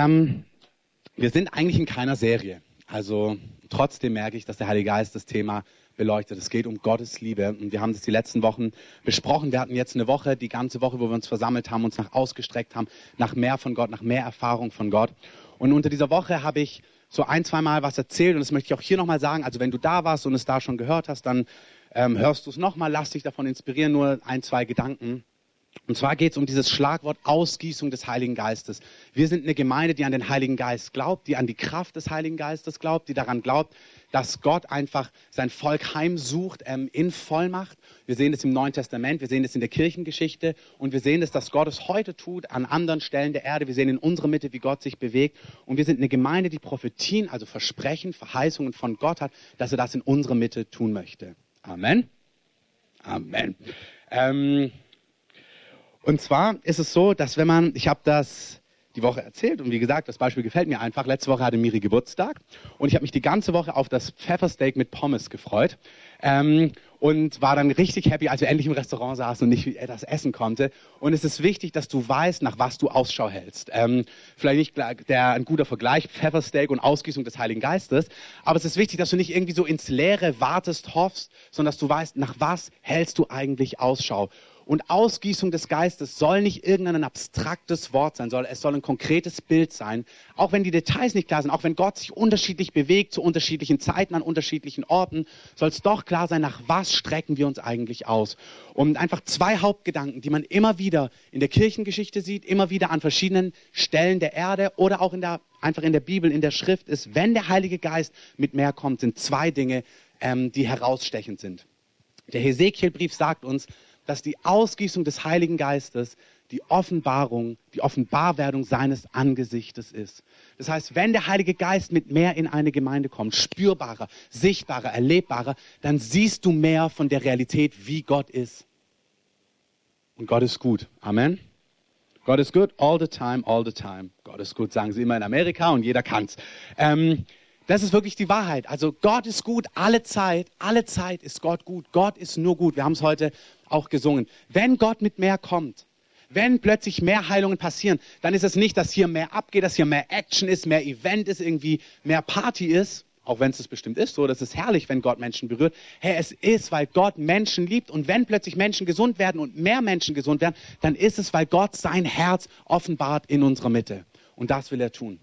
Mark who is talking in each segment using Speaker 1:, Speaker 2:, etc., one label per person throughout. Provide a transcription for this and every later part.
Speaker 1: Ähm, wir sind eigentlich in keiner Serie. Also trotzdem merke ich, dass der Heilige Geist das Thema beleuchtet. Es geht um Gottes Liebe. Und wir haben das die letzten Wochen besprochen. Wir hatten jetzt eine Woche, die ganze Woche, wo wir uns versammelt haben, uns nach ausgestreckt haben, nach mehr von Gott, nach mehr Erfahrung von Gott. Und unter dieser Woche habe ich so ein, zwei Mal was erzählt. Und das möchte ich auch hier nochmal sagen. Also wenn du da warst und es da schon gehört hast, dann ähm, hörst du es nochmal, lass dich davon inspirieren, nur ein, zwei Gedanken. Und zwar geht es um dieses Schlagwort Ausgießung des Heiligen Geistes. Wir sind eine Gemeinde, die an den Heiligen Geist glaubt, die an die Kraft des Heiligen Geistes glaubt, die daran glaubt, dass Gott einfach sein Volk heimsucht ähm, in Vollmacht. Wir sehen es im Neuen Testament, wir sehen es in der Kirchengeschichte und wir sehen es, dass Gott es heute tut an anderen Stellen der Erde. Wir sehen in unserer Mitte, wie Gott sich bewegt. Und wir sind eine Gemeinde, die Prophetien, also Versprechen, Verheißungen von Gott hat, dass er das in unserer Mitte tun möchte. Amen. Amen. Ähm, und zwar ist es so, dass wenn man, ich habe das die Woche erzählt und wie gesagt, das Beispiel gefällt mir einfach. Letzte Woche hatte Miri Geburtstag und ich habe mich die ganze Woche auf das Pfeffersteak mit Pommes gefreut ähm, und war dann richtig happy, als wir endlich im Restaurant saßen und nicht das essen konnte. Und es ist wichtig, dass du weißt, nach was du Ausschau hältst. Ähm, vielleicht nicht der, ein guter Vergleich, Pfeffersteak und Ausgießung des Heiligen Geistes, aber es ist wichtig, dass du nicht irgendwie so ins Leere wartest, hoffst, sondern dass du weißt, nach was hältst du eigentlich Ausschau. Und Ausgießung des Geistes soll nicht irgendein abstraktes Wort sein, soll, es soll ein konkretes Bild sein. Auch wenn die Details nicht klar sind, auch wenn Gott sich unterschiedlich bewegt, zu unterschiedlichen Zeiten, an unterschiedlichen Orten, soll es doch klar sein, nach was strecken wir uns eigentlich aus. Und einfach zwei Hauptgedanken, die man immer wieder in der Kirchengeschichte sieht, immer wieder an verschiedenen Stellen der Erde oder auch in der, einfach in der Bibel, in der Schrift ist, wenn der Heilige Geist mit mehr kommt, sind zwei Dinge, ähm, die herausstechend sind. Der Hesekielbrief sagt uns, dass die Ausgießung des Heiligen Geistes die Offenbarung, die Offenbarwerdung seines Angesichtes ist. Das heißt, wenn der Heilige Geist mit mehr in eine Gemeinde kommt, spürbarer, sichtbarer, erlebbarer, dann siehst du mehr von der Realität, wie Gott ist. Und Gott ist gut. Amen. Gott ist gut all the time, all the time. Gott ist gut, sagen sie immer in Amerika und jeder kann's. Ähm, das ist wirklich die Wahrheit. Also Gott ist gut alle Zeit. Alle Zeit ist Gott gut. Gott ist nur gut. Wir haben es heute auch gesungen. Wenn Gott mit mehr kommt, wenn plötzlich mehr Heilungen passieren, dann ist es nicht, dass hier mehr abgeht, dass hier mehr Action ist, mehr Event ist, irgendwie mehr Party ist. Auch wenn es es bestimmt ist, so, das ist herrlich, wenn Gott Menschen berührt. Hey, es ist, weil Gott Menschen liebt. Und wenn plötzlich Menschen gesund werden und mehr Menschen gesund werden, dann ist es, weil Gott sein Herz offenbart in unserer Mitte. Und das will er tun.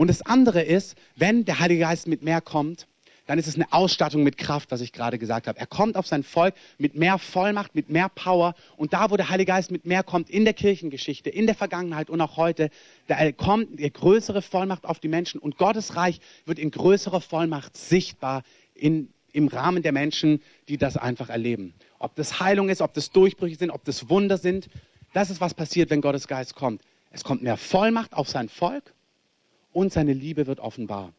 Speaker 1: Und das andere ist, wenn der Heilige Geist mit mehr kommt, dann ist es eine Ausstattung mit Kraft, was ich gerade gesagt habe. Er kommt auf sein Volk mit mehr Vollmacht, mit mehr Power. Und da, wo der Heilige Geist mit mehr kommt, in der Kirchengeschichte, in der Vergangenheit und auch heute, da kommt eine größere Vollmacht auf die Menschen. Und Gottes Reich wird in größerer Vollmacht sichtbar in, im Rahmen der Menschen, die das einfach erleben. Ob das Heilung ist, ob das Durchbrüche sind, ob das Wunder sind. Das ist, was passiert, wenn Gottes Geist kommt. Es kommt mehr Vollmacht auf sein Volk und seine Liebe wird offenbar.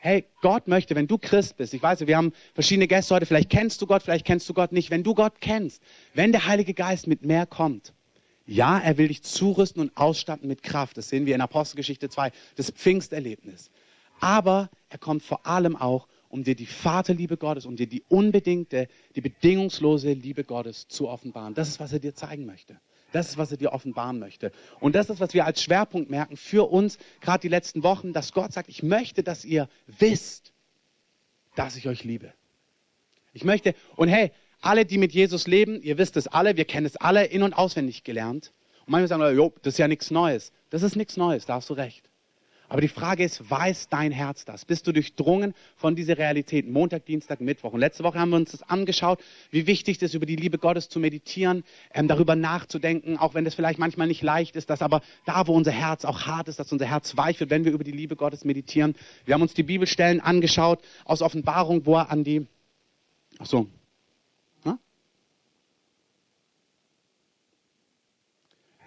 Speaker 1: Hey, Gott möchte, wenn du Christ bist, ich weiß, wir haben verschiedene Gäste heute, vielleicht kennst du Gott, vielleicht kennst du Gott nicht. Wenn du Gott kennst, wenn der Heilige Geist mit mehr kommt, ja, er will dich zurüsten und ausstatten mit Kraft. Das sehen wir in Apostelgeschichte 2, das Pfingsterlebnis. Aber er kommt vor allem auch, um dir die Vaterliebe Gottes, um dir die unbedingte, die bedingungslose Liebe Gottes zu offenbaren. Das ist, was er dir zeigen möchte. Das ist, was er dir offenbaren möchte. Und das ist, was wir als Schwerpunkt merken für uns, gerade die letzten Wochen, dass Gott sagt, ich möchte, dass ihr wisst, dass ich euch liebe. Ich möchte, und hey, alle, die mit Jesus leben, ihr wisst es alle, wir kennen es alle in- und auswendig gelernt. Und manchmal sagen wir, jo, das ist ja nichts Neues. Das ist nichts Neues, da hast du recht. Aber die Frage ist, weiß dein Herz das? Bist du durchdrungen von dieser Realität? Montag, Dienstag, Mittwoch. Und letzte Woche haben wir uns das angeschaut, wie wichtig es ist, über die Liebe Gottes zu meditieren, ähm, darüber nachzudenken, auch wenn das vielleicht manchmal nicht leicht ist, dass aber da, wo unser Herz auch hart ist, dass unser Herz weich wird, wenn wir über die Liebe Gottes meditieren. Wir haben uns die Bibelstellen angeschaut aus Offenbarung, wo er an die, ach so,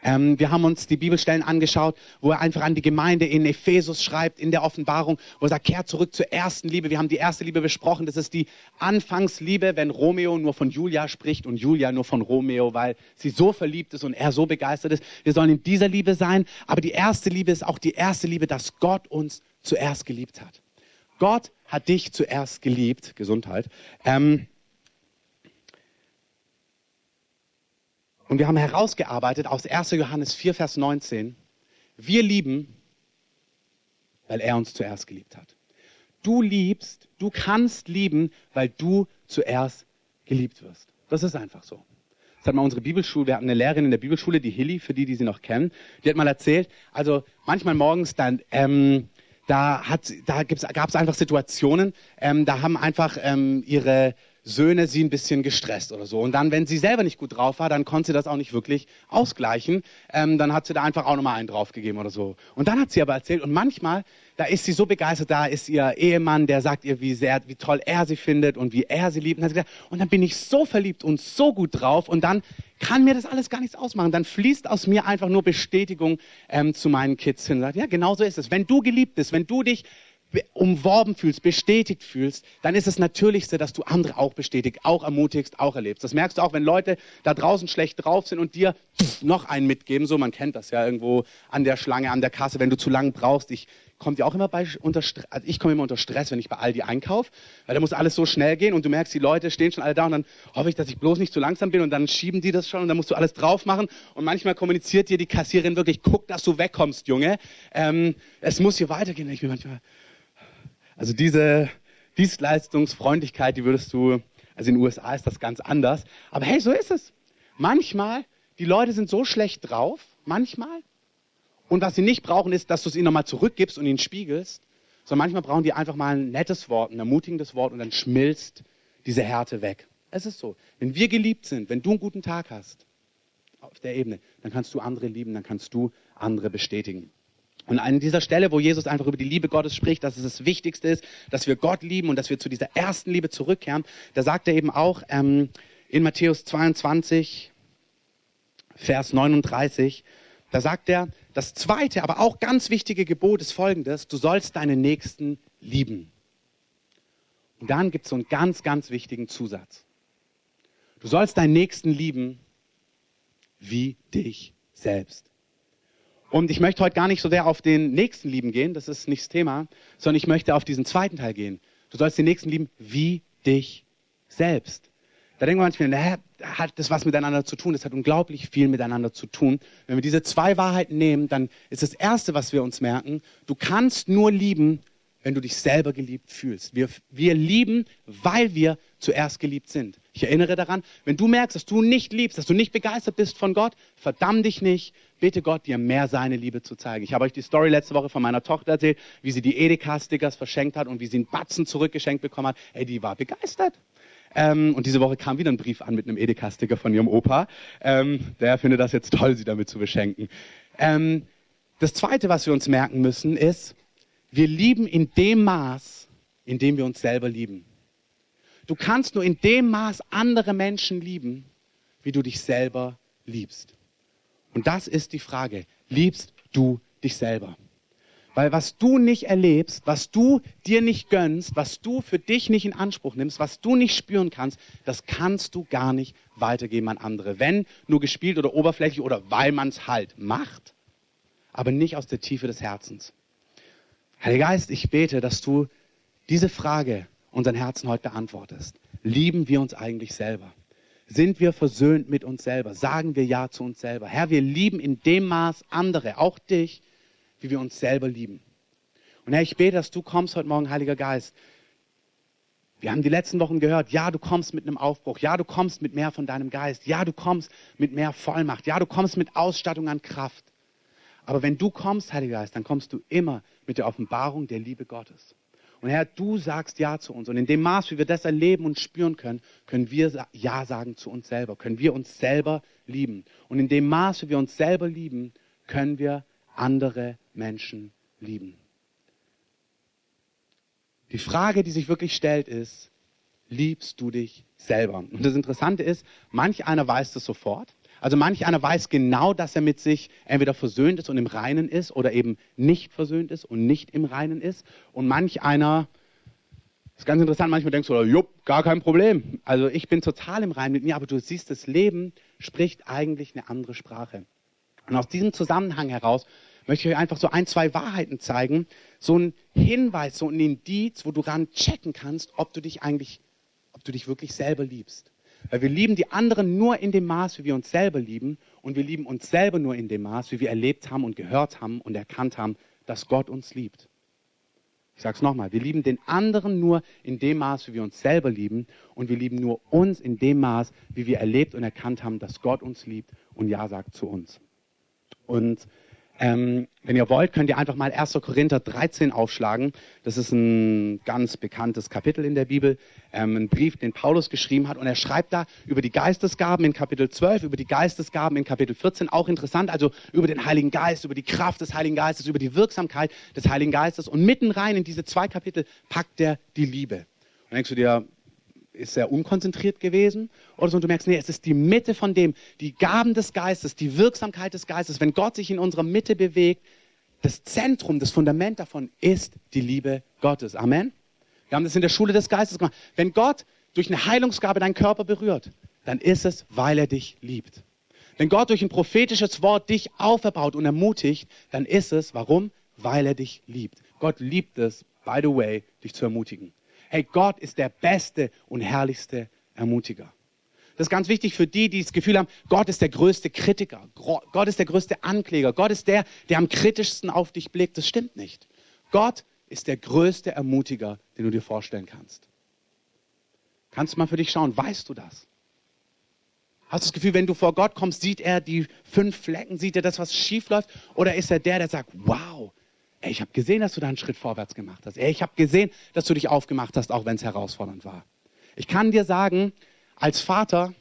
Speaker 1: Ähm, wir haben uns die Bibelstellen angeschaut, wo er einfach an die Gemeinde in Ephesus schreibt, in der Offenbarung, wo er sagt, kehrt zurück zur ersten Liebe. Wir haben die erste Liebe besprochen. Das ist die Anfangsliebe, wenn Romeo nur von Julia spricht und Julia nur von Romeo, weil sie so verliebt ist und er so begeistert ist. Wir sollen in dieser Liebe sein. Aber die erste Liebe ist auch die erste Liebe, dass Gott uns zuerst geliebt hat. Gott hat dich zuerst geliebt. Gesundheit. Ähm, Und wir haben herausgearbeitet aus 1. Johannes 4, Vers 19, wir lieben, weil er uns zuerst geliebt hat. Du liebst, du kannst lieben, weil du zuerst geliebt wirst. Das ist einfach so. Das hat mal unsere Bibelschule, wir hatten eine Lehrerin in der Bibelschule, die Hilly, für die, die sie noch kennen, die hat mal erzählt, also manchmal morgens dann, ähm, da, da gab es einfach Situationen, ähm, da haben einfach ähm, ihre Söhne sie ein bisschen gestresst oder so. Und dann, wenn sie selber nicht gut drauf war, dann konnte sie das auch nicht wirklich ausgleichen. Ähm, dann hat sie da einfach auch nochmal einen draufgegeben oder so. Und dann hat sie aber erzählt, und manchmal, da ist sie so begeistert, da ist ihr Ehemann, der sagt ihr, wie sehr, wie toll er sie findet und wie er sie liebt. Und, dann, gesagt, und dann bin ich so verliebt und so gut drauf und dann kann mir das alles gar nichts ausmachen. Dann fließt aus mir einfach nur Bestätigung ähm, zu meinen Kids hin. Sagt, ja, genau so ist es. Wenn du geliebt bist, wenn du dich umworben fühlst, bestätigt fühlst, dann ist das Natürlichste, dass du andere auch bestätigst, auch ermutigst, auch erlebst. Das merkst du auch, wenn Leute da draußen schlecht drauf sind und dir noch einen mitgeben. So, man kennt das ja irgendwo an der Schlange, an der Kasse, wenn du zu lang brauchst. Ich komme ja auch immer bei unter also ich komme immer unter Stress, wenn ich bei Aldi einkaufe, weil da muss alles so schnell gehen und du merkst, die Leute stehen schon alle da und dann hoffe ich, dass ich bloß nicht zu langsam bin und dann schieben die das schon und dann musst du alles drauf machen und manchmal kommuniziert dir die Kassiererin wirklich, guck, dass du wegkommst, Junge. Ähm, es muss hier weitergehen. Ich bin manchmal also diese Dienstleistungsfreundlichkeit, die würdest du, also in den USA ist das ganz anders. Aber hey, so ist es. Manchmal, die Leute sind so schlecht drauf, manchmal. Und was sie nicht brauchen, ist, dass du es ihnen nochmal zurückgibst und ihnen spiegelst, sondern manchmal brauchen die einfach mal ein nettes Wort, ein ermutigendes Wort und dann schmilzt diese Härte weg. Es ist so. Wenn wir geliebt sind, wenn du einen guten Tag hast auf der Ebene, dann kannst du andere lieben, dann kannst du andere bestätigen. Und an dieser Stelle, wo Jesus einfach über die Liebe Gottes spricht, dass es das Wichtigste ist, dass wir Gott lieben und dass wir zu dieser ersten Liebe zurückkehren, da sagt er eben auch ähm, in Matthäus 22, Vers 39, da sagt er, das zweite, aber auch ganz wichtige Gebot ist folgendes, du sollst deinen Nächsten lieben. Und dann gibt es so einen ganz, ganz wichtigen Zusatz. Du sollst deinen Nächsten lieben wie dich selbst. Und ich möchte heute gar nicht so sehr auf den nächsten Lieben gehen, das ist nicht das Thema, sondern ich möchte auf diesen zweiten Teil gehen. Du sollst den nächsten lieben wie dich selbst. Da denken wir manchmal, naja, hat das was miteinander zu tun? Das hat unglaublich viel miteinander zu tun. Wenn wir diese zwei Wahrheiten nehmen, dann ist das Erste, was wir uns merken, du kannst nur lieben, wenn du dich selber geliebt fühlst. Wir, wir lieben, weil wir zuerst geliebt sind. Ich erinnere daran, wenn du merkst, dass du nicht liebst, dass du nicht begeistert bist von Gott, verdamm dich nicht, bitte Gott, dir mehr seine Liebe zu zeigen. Ich habe euch die Story letzte Woche von meiner Tochter erzählt, wie sie die Edeka-Stickers verschenkt hat und wie sie einen Batzen zurückgeschenkt bekommen hat. Ey, die war begeistert. Ähm, und diese Woche kam wieder ein Brief an mit einem Edeka-Sticker von ihrem Opa. Ähm, der findet das jetzt toll, sie damit zu beschenken. Ähm, das Zweite, was wir uns merken müssen, ist, wir lieben in dem Maß, in dem wir uns selber lieben. Du kannst nur in dem Maß andere Menschen lieben, wie du dich selber liebst. Und das ist die Frage. Liebst du dich selber? Weil was du nicht erlebst, was du dir nicht gönnst, was du für dich nicht in Anspruch nimmst, was du nicht spüren kannst, das kannst du gar nicht weitergeben an andere. Wenn nur gespielt oder oberflächlich oder weil man es halt macht, aber nicht aus der Tiefe des Herzens. Heiliger Geist, ich bete, dass du diese Frage unseren Herzen heute beantwortest. Lieben wir uns eigentlich selber? Sind wir versöhnt mit uns selber? Sagen wir Ja zu uns selber? Herr, wir lieben in dem Maß andere, auch dich, wie wir uns selber lieben. Und Herr, ich bete, dass du kommst heute Morgen, Heiliger Geist. Wir haben die letzten Wochen gehört, ja, du kommst mit einem Aufbruch, ja, du kommst mit mehr von deinem Geist, ja, du kommst mit mehr Vollmacht, ja, du kommst mit Ausstattung an Kraft. Aber wenn du kommst, Heiliger Geist, dann kommst du immer mit der Offenbarung der Liebe Gottes. Und Herr, du sagst Ja zu uns. Und in dem Maß, wie wir das erleben und spüren können, können wir Ja sagen zu uns selber, können wir uns selber lieben. Und in dem Maß, wie wir uns selber lieben, können wir andere Menschen lieben. Die Frage, die sich wirklich stellt, ist, liebst du dich selber? Und das Interessante ist, manch einer weiß das sofort. Also manch einer weiß genau, dass er mit sich entweder versöhnt ist und im Reinen ist oder eben nicht versöhnt ist und nicht im Reinen ist. Und manch einer, das ist ganz interessant, manchmal denkst du, jupp, gar kein Problem. Also ich bin total im Reinen mit mir, aber du siehst, das Leben spricht eigentlich eine andere Sprache. Und aus diesem Zusammenhang heraus möchte ich euch einfach so ein, zwei Wahrheiten zeigen, so ein Hinweis, so ein Indiz, wo du ran checken kannst, ob du dich eigentlich, ob du dich wirklich selber liebst. Weil wir lieben die anderen nur in dem Maß, wie wir uns selber lieben. Und wir lieben uns selber nur in dem Maß, wie wir erlebt haben und gehört haben und erkannt haben, dass Gott uns liebt. Ich sage es nochmal, wir lieben den anderen nur in dem Maß, wie wir uns selber lieben und wir lieben nur uns in dem Maß, wie wir erlebt und erkannt haben, dass Gott uns liebt und Ja sagt zu uns. Und ähm, wenn ihr wollt, könnt ihr einfach mal 1. Korinther 13 aufschlagen. Das ist ein ganz bekanntes Kapitel in der Bibel, ähm, ein Brief, den Paulus geschrieben hat. Und er schreibt da über die Geistesgaben in Kapitel 12, über die Geistesgaben in Kapitel 14, auch interessant, also über den Heiligen Geist, über die Kraft des Heiligen Geistes, über die Wirksamkeit des Heiligen Geistes. Und mitten rein in diese zwei Kapitel packt er die Liebe. Und denkst du dir, ist sehr unkonzentriert gewesen oder so und du merkst, nee, es ist die Mitte von dem, die Gaben des Geistes, die Wirksamkeit des Geistes, wenn Gott sich in unserer Mitte bewegt, das Zentrum, das Fundament davon ist die Liebe Gottes. Amen. Wir haben das in der Schule des Geistes gemacht. Wenn Gott durch eine Heilungsgabe deinen Körper berührt, dann ist es, weil er dich liebt. Wenn Gott durch ein prophetisches Wort dich auferbaut und ermutigt, dann ist es, warum? Weil er dich liebt. Gott liebt es, by the way, dich zu ermutigen hey, Gott ist der beste und herrlichste Ermutiger. Das ist ganz wichtig für die, die das Gefühl haben, Gott ist der größte Kritiker, Gott ist der größte Ankläger, Gott ist der, der am kritischsten auf dich blickt. Das stimmt nicht. Gott ist der größte Ermutiger, den du dir vorstellen kannst. Kannst du mal für dich schauen, weißt du das? Hast du das Gefühl, wenn du vor Gott kommst, sieht er die fünf Flecken, sieht er das, was schief läuft? Oder ist er der, der sagt, wow, Ey, ich habe gesehen, dass du da einen Schritt vorwärts gemacht hast. Ey, ich habe gesehen, dass du dich aufgemacht hast, auch wenn es herausfordernd war. Ich kann dir sagen, als Vater,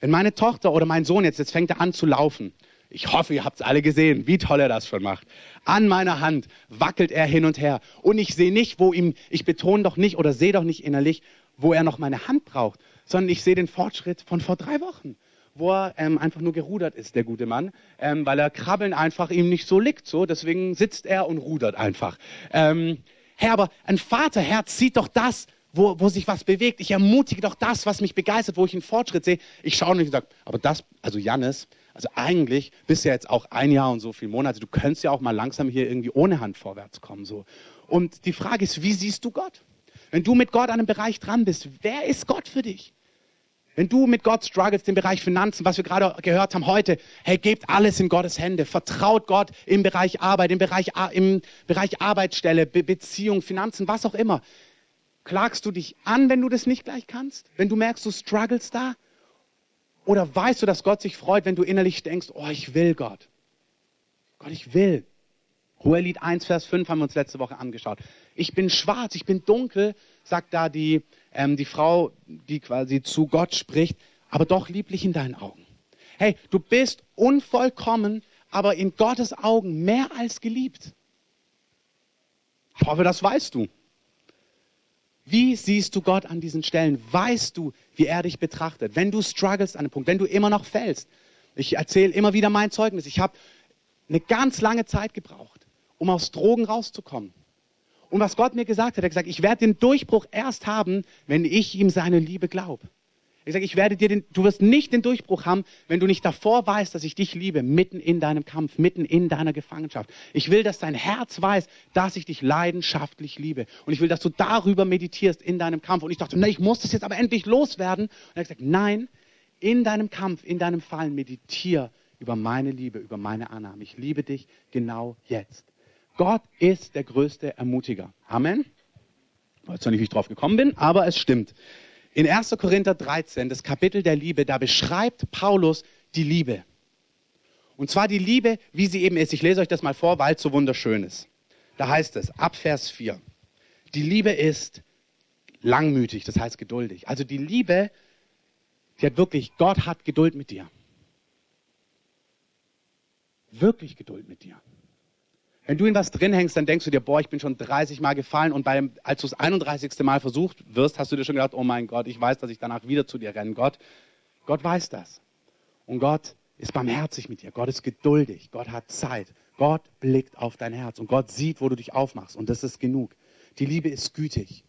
Speaker 1: wenn meine Tochter oder mein Sohn jetzt, jetzt fängt er an zu laufen. Ich hoffe, ihr habt es alle gesehen, wie toll er das schon macht. An meiner Hand wackelt er hin und her. Und ich sehe nicht, wo ihm, ich betone doch nicht oder sehe doch nicht innerlich, wo er noch meine Hand braucht, sondern ich sehe den Fortschritt von vor drei Wochen wo er ähm, einfach nur gerudert ist, der gute Mann, ähm, weil er Krabbeln einfach ihm nicht so liegt. So, deswegen sitzt er und rudert einfach. Ähm, Herr, aber ein Vaterherz sieht doch das, wo, wo sich was bewegt. Ich ermutige doch das, was mich begeistert, wo ich einen Fortschritt sehe. Ich schaue nicht und sage, aber das, also Jannis, also eigentlich bist du ja jetzt auch ein Jahr und so viele Monate, du könntest ja auch mal langsam hier irgendwie ohne Hand vorwärts kommen. So. Und die Frage ist, wie siehst du Gott? Wenn du mit Gott an einem Bereich dran bist, wer ist Gott für dich? Wenn du mit Gott struggles, im Bereich Finanzen, was wir gerade gehört haben heute, hey, gebt alles in Gottes Hände. Vertraut Gott im Bereich Arbeit, im Bereich, im Bereich Arbeitsstelle, Be Beziehung, Finanzen, was auch immer. Klagst du dich an, wenn du das nicht gleich kannst? Wenn du merkst, du struggles da? Oder weißt du, dass Gott sich freut, wenn du innerlich denkst, oh, ich will Gott. Gott, ich will. Hohelied 1, Vers 5 haben wir uns letzte Woche angeschaut. Ich bin schwarz, ich bin dunkel, sagt da die, ähm, die Frau, die quasi zu Gott spricht, aber doch lieblich in deinen Augen. Hey, du bist unvollkommen, aber in Gottes Augen mehr als geliebt. Ich hoffe, das weißt du. Wie siehst du Gott an diesen Stellen? Weißt du, wie er dich betrachtet? Wenn du struggles an einem Punkt, wenn du immer noch fällst. Ich erzähle immer wieder mein Zeugnis. Ich habe eine ganz lange Zeit gebraucht, um aus Drogen rauszukommen. Und was Gott mir gesagt hat, er hat gesagt, ich werde den Durchbruch erst haben, wenn ich ihm seine Liebe glaube. Ich sage, ich werde dir den, du wirst nicht den Durchbruch haben, wenn du nicht davor weißt, dass ich dich liebe, mitten in deinem Kampf, mitten in deiner Gefangenschaft. Ich will, dass dein Herz weiß, dass ich dich leidenschaftlich liebe. Und ich will, dass du darüber meditierst in deinem Kampf. Und ich dachte, na, ich muss das jetzt aber endlich loswerden. Und er hat gesagt, nein, in deinem Kampf, in deinem Fallen, meditier über meine Liebe, über meine Annahme. Ich liebe dich genau jetzt. Gott ist der größte Ermutiger. Amen. Ich weiß zwar nicht, wie ich drauf gekommen bin, aber es stimmt. In 1. Korinther 13, das Kapitel der Liebe, da beschreibt Paulus die Liebe. Und zwar die Liebe, wie sie eben ist. Ich lese euch das mal vor, weil es so wunderschön ist. Da heißt es, ab Vers 4, die Liebe ist langmütig, das heißt geduldig. Also die Liebe, die hat wirklich, Gott hat Geduld mit dir. Wirklich Geduld mit dir. Wenn du in was drin hängst, dann denkst du dir, boah, ich bin schon 30 Mal gefallen und beim, als du das 31. Mal versucht wirst, hast du dir schon gedacht, oh mein Gott, ich weiß, dass ich danach wieder zu dir renne. Gott, Gott weiß das. Und Gott ist barmherzig mit dir. Gott ist geduldig. Gott hat Zeit. Gott blickt auf dein Herz und Gott sieht, wo du dich aufmachst. Und das ist genug. Die Liebe ist gütig.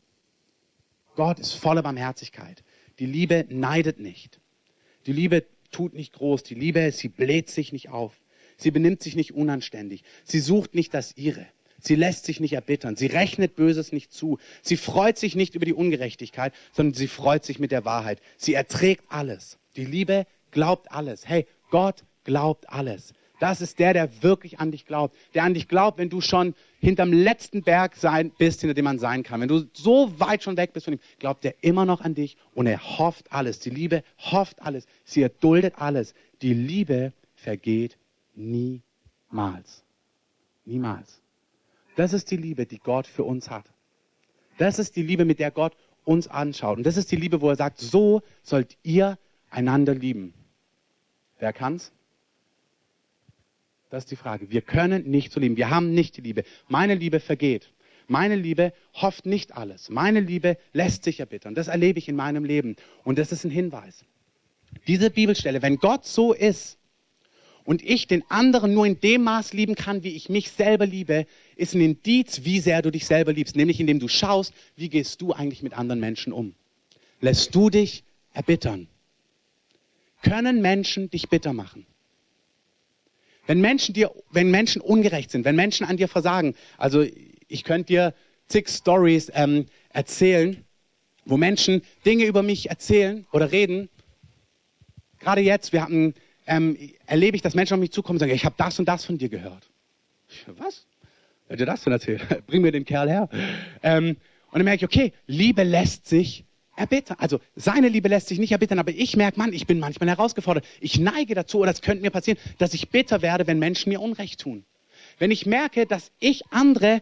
Speaker 1: Gott ist voller Barmherzigkeit. Die Liebe neidet nicht. Die Liebe tut nicht groß. Die Liebe, sie bläht sich nicht auf. Sie benimmt sich nicht unanständig. Sie sucht nicht das ihre. Sie lässt sich nicht erbittern. Sie rechnet Böses nicht zu. Sie freut sich nicht über die Ungerechtigkeit, sondern sie freut sich mit der Wahrheit. Sie erträgt alles. Die Liebe glaubt alles. Hey, Gott glaubt alles. Das ist der, der wirklich an dich glaubt. Der an dich glaubt, wenn du schon hinterm letzten Berg sein bist, hinter dem man sein kann. Wenn du so weit schon weg bist von ihm, glaubt er immer noch an dich und er hofft alles. Die Liebe hofft alles. Sie erduldet alles. Die Liebe vergeht niemals. Niemals. Das ist die Liebe, die Gott für uns hat. Das ist die Liebe, mit der Gott uns anschaut. Und das ist die Liebe, wo er sagt, so sollt ihr einander lieben. Wer kann's? Das ist die Frage. Wir können nicht so lieben. Wir haben nicht die Liebe. Meine Liebe vergeht. Meine Liebe hofft nicht alles. Meine Liebe lässt sich erbittern. Das erlebe ich in meinem Leben. Und das ist ein Hinweis. Diese Bibelstelle, wenn Gott so ist und ich den anderen nur in dem Maß lieben kann, wie ich mich selber liebe, ist ein Indiz, wie sehr du dich selber liebst. Nämlich indem du schaust, wie gehst du eigentlich mit anderen Menschen um. Lässt du dich erbittern? Können Menschen dich bitter machen? Wenn Menschen dir, wenn Menschen ungerecht sind, wenn Menschen an dir versagen, also ich könnte dir zig Stories ähm, erzählen, wo Menschen Dinge über mich erzählen oder reden. Gerade jetzt, wir hatten, ähm, erlebe ich, dass Menschen auf mich zukommen und sagen, ich habe das und das von dir gehört. Was? Wer hat dir das denn erzählt? Bring mir den Kerl her. Ähm, und dann merke ich, okay, Liebe lässt sich erbittern. Also seine Liebe lässt sich nicht erbittern, aber ich merke, Mann, ich bin manchmal herausgefordert. Ich neige dazu, oder es könnte mir passieren, dass ich bitter werde, wenn Menschen mir Unrecht tun. Wenn ich merke, dass ich andere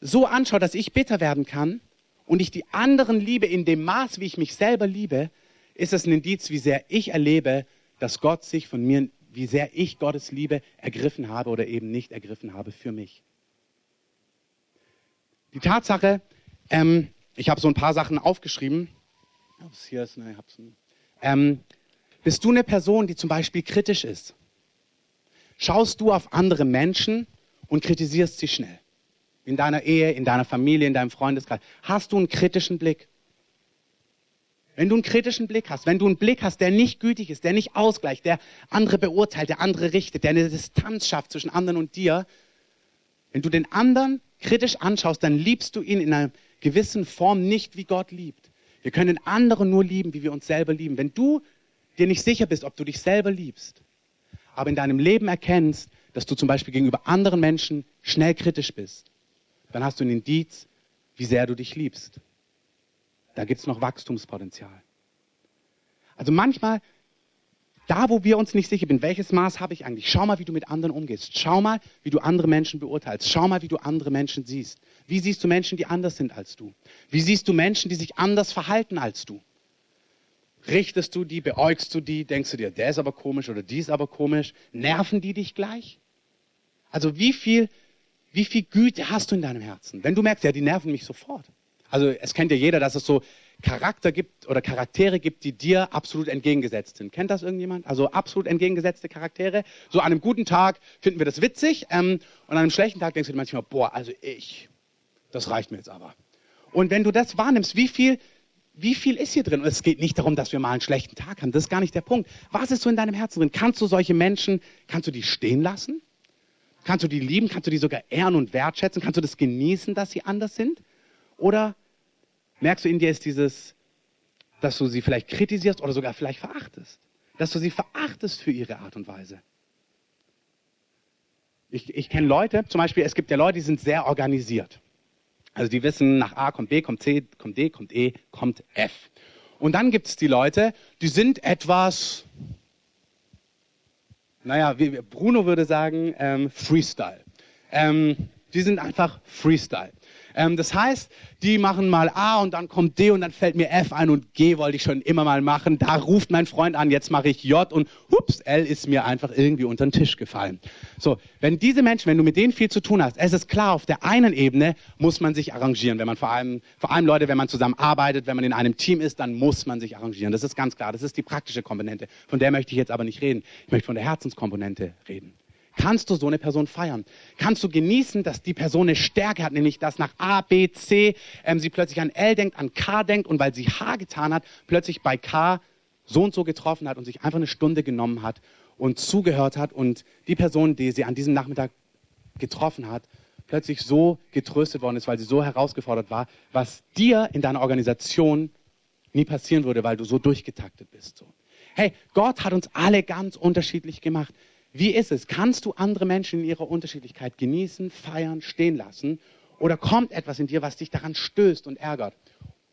Speaker 1: so anschaue, dass ich bitter werden kann und ich die anderen liebe in dem Maß, wie ich mich selber liebe, ist es ein Indiz, wie sehr ich erlebe, dass Gott sich von mir, wie sehr ich Gottes Liebe ergriffen habe oder eben nicht ergriffen habe für mich. Die Tatsache, ähm, ich habe so ein paar Sachen aufgeschrieben, ob es hier ist, ich hab's nicht. Ähm, bist du eine Person, die zum Beispiel kritisch ist? Schaust du auf andere Menschen und kritisierst sie schnell? In deiner Ehe, in deiner Familie, in deinem Freundeskreis. Hast du einen kritischen Blick? Wenn du einen kritischen Blick hast, wenn du einen Blick hast, der nicht gütig ist, der nicht ausgleicht, der andere beurteilt, der andere richtet, der eine Distanz schafft zwischen anderen und dir, wenn du den anderen kritisch anschaust, dann liebst du ihn in einer gewissen Form nicht, wie Gott liebt. Wir können andere nur lieben, wie wir uns selber lieben. Wenn du dir nicht sicher bist, ob du dich selber liebst, aber in deinem Leben erkennst, dass du zum Beispiel gegenüber anderen Menschen schnell kritisch bist, dann hast du ein Indiz, wie sehr du dich liebst. Da gibt es noch Wachstumspotenzial. Also manchmal da, wo wir uns nicht sicher sind, welches Maß habe ich eigentlich? Schau mal, wie du mit anderen umgehst. Schau mal, wie du andere Menschen beurteilst. Schau mal, wie du andere Menschen siehst. Wie siehst du Menschen, die anders sind als du? Wie siehst du Menschen, die sich anders verhalten als du? Richtest du die, beäugst du die, denkst du dir, der ist aber komisch oder die ist aber komisch? Nerven die dich gleich? Also wie viel, wie viel Güte hast du in deinem Herzen? Wenn du merkst, ja, die nerven mich sofort. Also es kennt ja jeder, dass es so Charakter gibt oder Charaktere gibt, die dir absolut entgegengesetzt sind. Kennt das irgendjemand? Also absolut entgegengesetzte Charaktere. So an einem guten Tag finden wir das witzig ähm, und an einem schlechten Tag denkst du dir manchmal, boah, also ich, das reicht mir jetzt aber. Und wenn du das wahrnimmst, wie viel, wie viel ist hier drin? Und es geht nicht darum, dass wir mal einen schlechten Tag haben. Das ist gar nicht der Punkt. Was ist so in deinem Herzen drin? Kannst du solche Menschen, kannst du die stehen lassen? Kannst du die lieben? Kannst du die sogar ehren und wertschätzen? Kannst du das genießen, dass sie anders sind? Oder merkst du in dir ist dieses, dass du sie vielleicht kritisierst oder sogar vielleicht verachtest. Dass du sie verachtest für ihre Art und Weise. Ich, ich kenne Leute, zum Beispiel, es gibt ja Leute, die sind sehr organisiert. Also die wissen, nach A kommt B, kommt C, kommt D, kommt E, kommt F. Und dann gibt es die Leute, die sind etwas, naja, wie Bruno würde sagen, ähm, Freestyle. Ähm, die sind einfach Freestyle. Ähm, das heißt, die machen mal A und dann kommt D und dann fällt mir F ein und G wollte ich schon immer mal machen. Da ruft mein Freund an, jetzt mache ich J und hups, L ist mir einfach irgendwie unter den Tisch gefallen. So, wenn diese Menschen, wenn du mit denen viel zu tun hast, es ist klar, auf der einen Ebene muss man sich arrangieren. Wenn man vor allem, vor allem Leute, wenn man zusammen arbeitet, wenn man in einem Team ist, dann muss man sich arrangieren. Das ist ganz klar. Das ist die praktische Komponente. Von der möchte ich jetzt aber nicht reden. Ich möchte von der Herzenskomponente reden kannst du so eine Person feiern. Kannst du genießen, dass die Person eine Stärke hat, nämlich dass nach A, B, C ähm, sie plötzlich an L denkt, an K denkt und weil sie H getan hat, plötzlich bei K so und so getroffen hat und sich einfach eine Stunde genommen hat und zugehört hat und die Person, die sie an diesem Nachmittag getroffen hat, plötzlich so getröstet worden ist, weil sie so herausgefordert war, was dir in deiner Organisation nie passieren würde, weil du so durchgetaktet bist. So. Hey, Gott hat uns alle ganz unterschiedlich gemacht. Wie ist es? Kannst du andere Menschen in ihrer Unterschiedlichkeit genießen, feiern, stehen lassen? Oder kommt etwas in dir, was dich daran stößt und ärgert?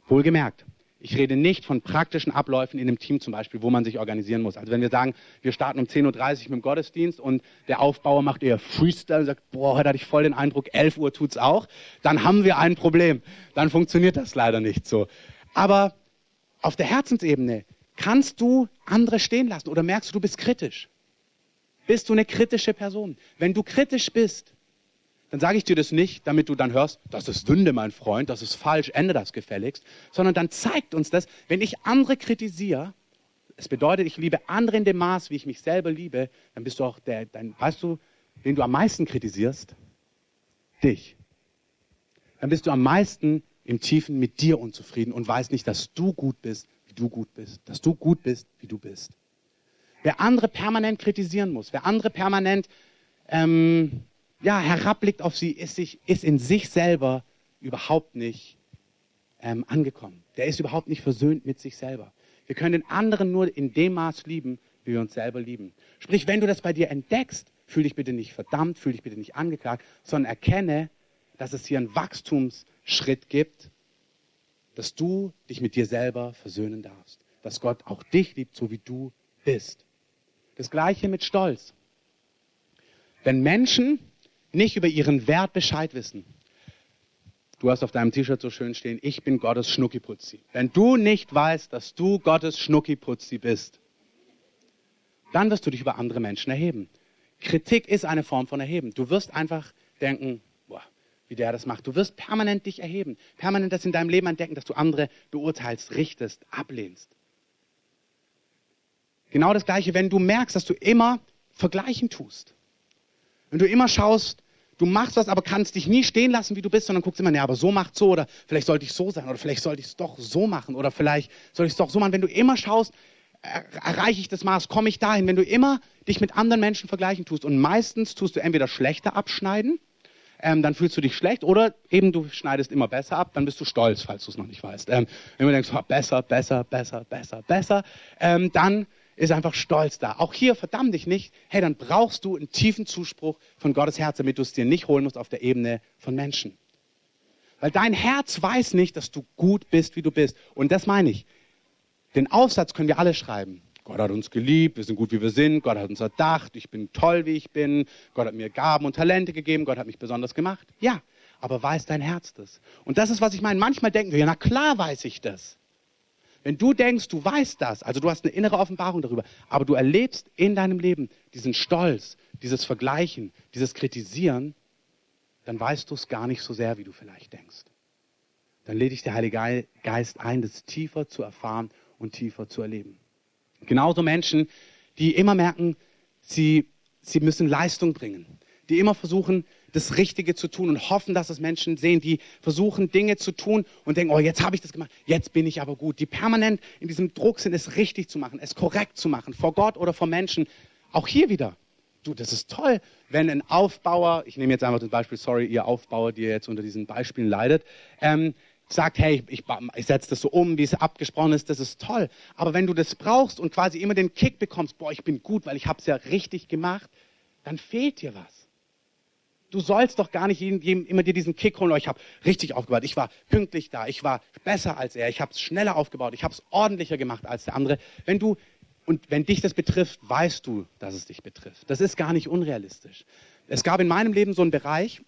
Speaker 1: Wohlgemerkt, ich rede nicht von praktischen Abläufen in einem Team zum Beispiel, wo man sich organisieren muss. Also wenn wir sagen, wir starten um 10.30 Uhr mit dem Gottesdienst und der Aufbauer macht eher Freestyle und sagt, boah, heute hatte ich voll den Eindruck, 11 Uhr tut's auch, dann haben wir ein Problem. Dann funktioniert das leider nicht so. Aber auf der Herzensebene kannst du andere stehen lassen oder merkst du, du bist kritisch? Bist du eine kritische Person? Wenn du kritisch bist, dann sage ich dir das nicht, damit du dann hörst, das ist Sünde, mein Freund, das ist falsch, ende das gefälligst, sondern dann zeigt uns das, wenn ich andere kritisiere, es bedeutet, ich liebe andere in dem Maß, wie ich mich selber liebe, dann bist du auch der, dein, weißt du, wen du am meisten kritisierst? Dich. Dann bist du am meisten im Tiefen mit dir unzufrieden und weißt nicht, dass du gut bist, wie du gut bist, dass du gut bist, wie du bist. Wer andere permanent kritisieren muss, wer andere permanent ähm, ja, herabblickt auf sie, ist, sich, ist in sich selber überhaupt nicht ähm, angekommen. Der ist überhaupt nicht versöhnt mit sich selber. Wir können den anderen nur in dem Maß lieben, wie wir uns selber lieben. Sprich, wenn du das bei dir entdeckst, fühl dich bitte nicht verdammt, fühl dich bitte nicht angeklagt, sondern erkenne, dass es hier einen Wachstumsschritt gibt, dass du dich mit dir selber versöhnen darfst. Dass Gott auch dich liebt, so wie du bist. Das gleiche mit Stolz. Wenn Menschen nicht über ihren Wert Bescheid wissen. Du hast auf deinem T-Shirt so schön stehen, ich bin Gottes Schnuckiputzi. Wenn du nicht weißt, dass du Gottes Schnuckiputzi bist, dann wirst du dich über andere Menschen erheben. Kritik ist eine Form von Erheben. Du wirst einfach denken, boah, wie der das macht. Du wirst permanent dich erheben, permanent das in deinem Leben entdecken, dass du andere beurteilst, richtest, ablehnst. Genau das Gleiche, wenn du merkst, dass du immer Vergleichen tust. Wenn du immer schaust, du machst was, aber kannst dich nie stehen lassen, wie du bist, sondern guckst immer, ja, aber so macht so oder vielleicht sollte ich so sein oder vielleicht sollte ich es doch so machen oder vielleicht soll ich es doch so machen. Wenn du immer schaust, erreiche ich das Maß, komme ich dahin. Wenn du immer dich mit anderen Menschen vergleichen tust und meistens tust du entweder schlechter abschneiden, ähm, dann fühlst du dich schlecht oder eben du schneidest immer besser ab, dann bist du stolz, falls du es noch nicht weißt. Ähm, wenn du denkst, oh, besser, besser, besser, besser, besser, ähm, dann ist einfach Stolz da. Auch hier verdamm dich nicht. Hey, dann brauchst du einen tiefen Zuspruch von Gottes Herz, damit du es dir nicht holen musst auf der Ebene von Menschen. Weil dein Herz weiß nicht, dass du gut bist, wie du bist. Und das meine ich. Den Aufsatz können wir alle schreiben. Gott hat uns geliebt, wir sind gut, wie wir sind, Gott hat uns erdacht, ich bin toll, wie ich bin, Gott hat mir Gaben und Talente gegeben, Gott hat mich besonders gemacht. Ja, aber weiß dein Herz das? Und das ist, was ich meine. Manchmal denken wir, ja, na klar weiß ich das. Wenn du denkst, du weißt das, also du hast eine innere Offenbarung darüber, aber du erlebst in deinem Leben diesen Stolz, dieses Vergleichen, dieses Kritisieren, dann weißt du es gar nicht so sehr, wie du vielleicht denkst. Dann lädt dich der Heilige Geist ein, das tiefer zu erfahren und tiefer zu erleben. Genauso Menschen, die immer merken, sie, sie müssen Leistung bringen, die immer versuchen, das Richtige zu tun und hoffen, dass es Menschen sehen, die versuchen, Dinge zu tun und denken, oh, jetzt habe ich das gemacht, jetzt bin ich aber gut. Die permanent in diesem Druck sind, es richtig zu machen, es korrekt zu machen, vor Gott oder vor Menschen. Auch hier wieder. Du, das ist toll, wenn ein Aufbauer, ich nehme jetzt einfach das Beispiel, sorry, ihr Aufbauer, die jetzt unter diesen Beispielen leidet, ähm, sagt, hey, ich, ich setze das so um, wie es abgesprochen ist, das ist toll. Aber wenn du das brauchst und quasi immer den Kick bekommst, boah, ich bin gut, weil ich habe es ja richtig gemacht, dann fehlt dir was. Du sollst doch gar nicht immer dir diesen Kick holen, oh, ich habe richtig aufgebaut, ich war pünktlich da, ich war besser als er, ich habe es schneller aufgebaut, ich habe es ordentlicher gemacht als der andere. Wenn du und wenn dich das betrifft, weißt du, dass es dich betrifft. Das ist gar nicht unrealistisch. Es gab in meinem Leben so einen Bereich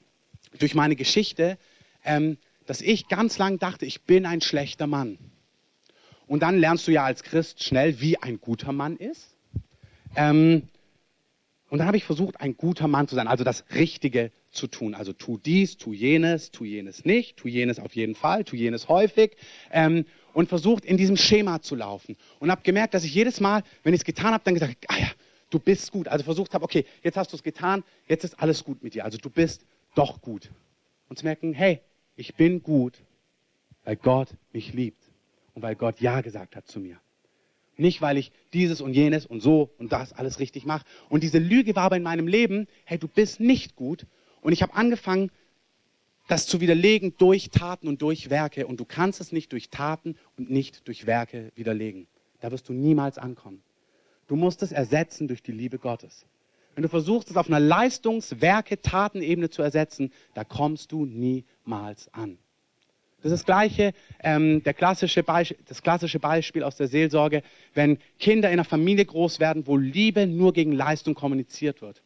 Speaker 1: durch meine Geschichte, ähm, dass ich ganz lang dachte, ich bin ein schlechter Mann. Und dann lernst du ja als Christ schnell, wie ein guter Mann ist. Ähm, und dann habe ich versucht, ein guter Mann zu sein, also das Richtige zu tun. Also tu dies, tu jenes, tu jenes nicht, tu jenes auf jeden Fall, tu jenes häufig. Ähm, und versucht, in diesem Schema zu laufen. Und habe gemerkt, dass ich jedes Mal, wenn ich es getan habe, dann gesagt ah ja, du bist gut. Also versucht habe, okay, jetzt hast du es getan, jetzt ist alles gut mit dir. Also du bist doch gut. Und zu merken, hey, ich bin gut, weil Gott mich liebt und weil Gott Ja gesagt hat zu mir. Nicht, weil ich dieses und jenes und so und das alles richtig mache. Und diese Lüge war aber in meinem Leben, hey, du bist nicht gut. Und ich habe angefangen, das zu widerlegen durch Taten und durch Werke. Und du kannst es nicht durch Taten und nicht durch Werke widerlegen. Da wirst du niemals ankommen. Du musst es ersetzen durch die Liebe Gottes. wenn du versuchst, es auf einer Leistungswerke, Tatenebene zu ersetzen, da kommst du niemals an. Das ist das gleiche, ähm, der klassische das klassische Beispiel aus der Seelsorge, wenn Kinder in einer Familie groß werden, wo Liebe nur gegen Leistung kommuniziert wird.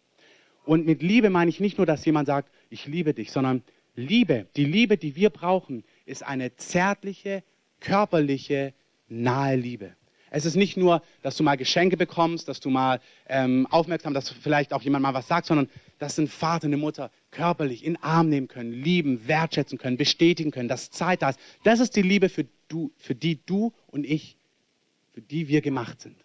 Speaker 1: Und mit Liebe meine ich nicht nur, dass jemand sagt, ich liebe dich, sondern Liebe, die Liebe, die wir brauchen, ist eine zärtliche, körperliche, nahe Liebe. Es ist nicht nur, dass du mal Geschenke bekommst, dass du mal ähm, aufmerksam, dass vielleicht auch jemand mal was sagt, sondern dass ein Vater, eine Mutter körperlich in Arm nehmen können, lieben, wertschätzen können, bestätigen können, dass Zeit da ist. Das ist die Liebe, für, du, für die du und ich, für die wir gemacht sind.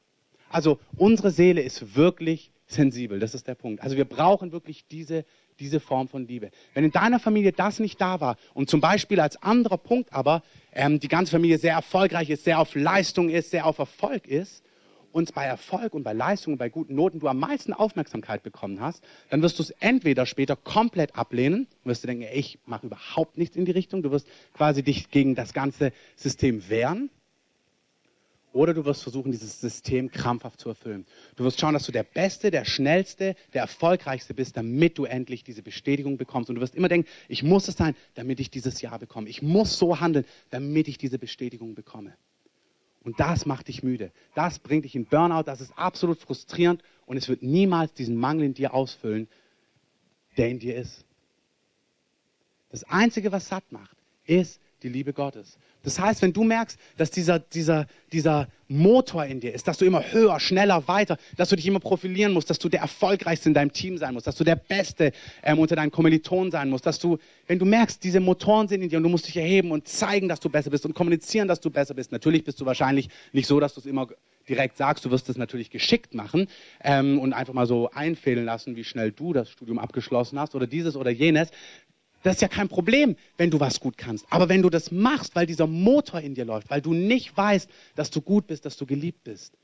Speaker 1: Also unsere Seele ist wirklich sensibel, das ist der Punkt. Also wir brauchen wirklich diese diese Form von Liebe. Wenn in deiner Familie das nicht da war und zum Beispiel als anderer Punkt aber ähm, die ganze Familie sehr erfolgreich ist, sehr auf Leistung ist, sehr auf Erfolg ist und bei Erfolg und bei Leistung und bei guten Noten du am meisten Aufmerksamkeit bekommen hast, dann wirst du es entweder später komplett ablehnen, wirst du denken, ich mache überhaupt nichts in die Richtung, du wirst quasi dich gegen das ganze System wehren oder du wirst versuchen, dieses System krampfhaft zu erfüllen. Du wirst schauen, dass du der Beste, der Schnellste, der Erfolgreichste bist, damit du endlich diese Bestätigung bekommst. Und du wirst immer denken, ich muss es sein, damit ich dieses Ja bekomme. Ich muss so handeln, damit ich diese Bestätigung bekomme. Und das macht dich müde. Das bringt dich in Burnout. Das ist absolut frustrierend. Und es wird niemals diesen Mangel in dir ausfüllen, der in dir ist. Das Einzige, was satt macht, ist die Liebe Gottes. Das heißt, wenn du merkst, dass dieser, dieser, dieser Motor in dir ist, dass du immer höher, schneller, weiter, dass du dich immer profilieren musst, dass du der Erfolgreichste in deinem Team sein musst, dass du der Beste ähm, unter deinen Kommilitonen sein musst, dass du, wenn du merkst, diese Motoren sind in dir und du musst dich erheben und zeigen, dass du besser bist und kommunizieren, dass du besser bist. Natürlich bist du wahrscheinlich nicht so, dass du es immer direkt sagst, du wirst es natürlich geschickt machen ähm, und einfach mal so einfädeln lassen, wie schnell du das Studium abgeschlossen hast oder dieses oder jenes. Das ist ja kein Problem, wenn du was gut kannst. Aber wenn du das machst, weil dieser Motor in dir läuft, weil du nicht weißt, dass du gut bist, dass du geliebt bist,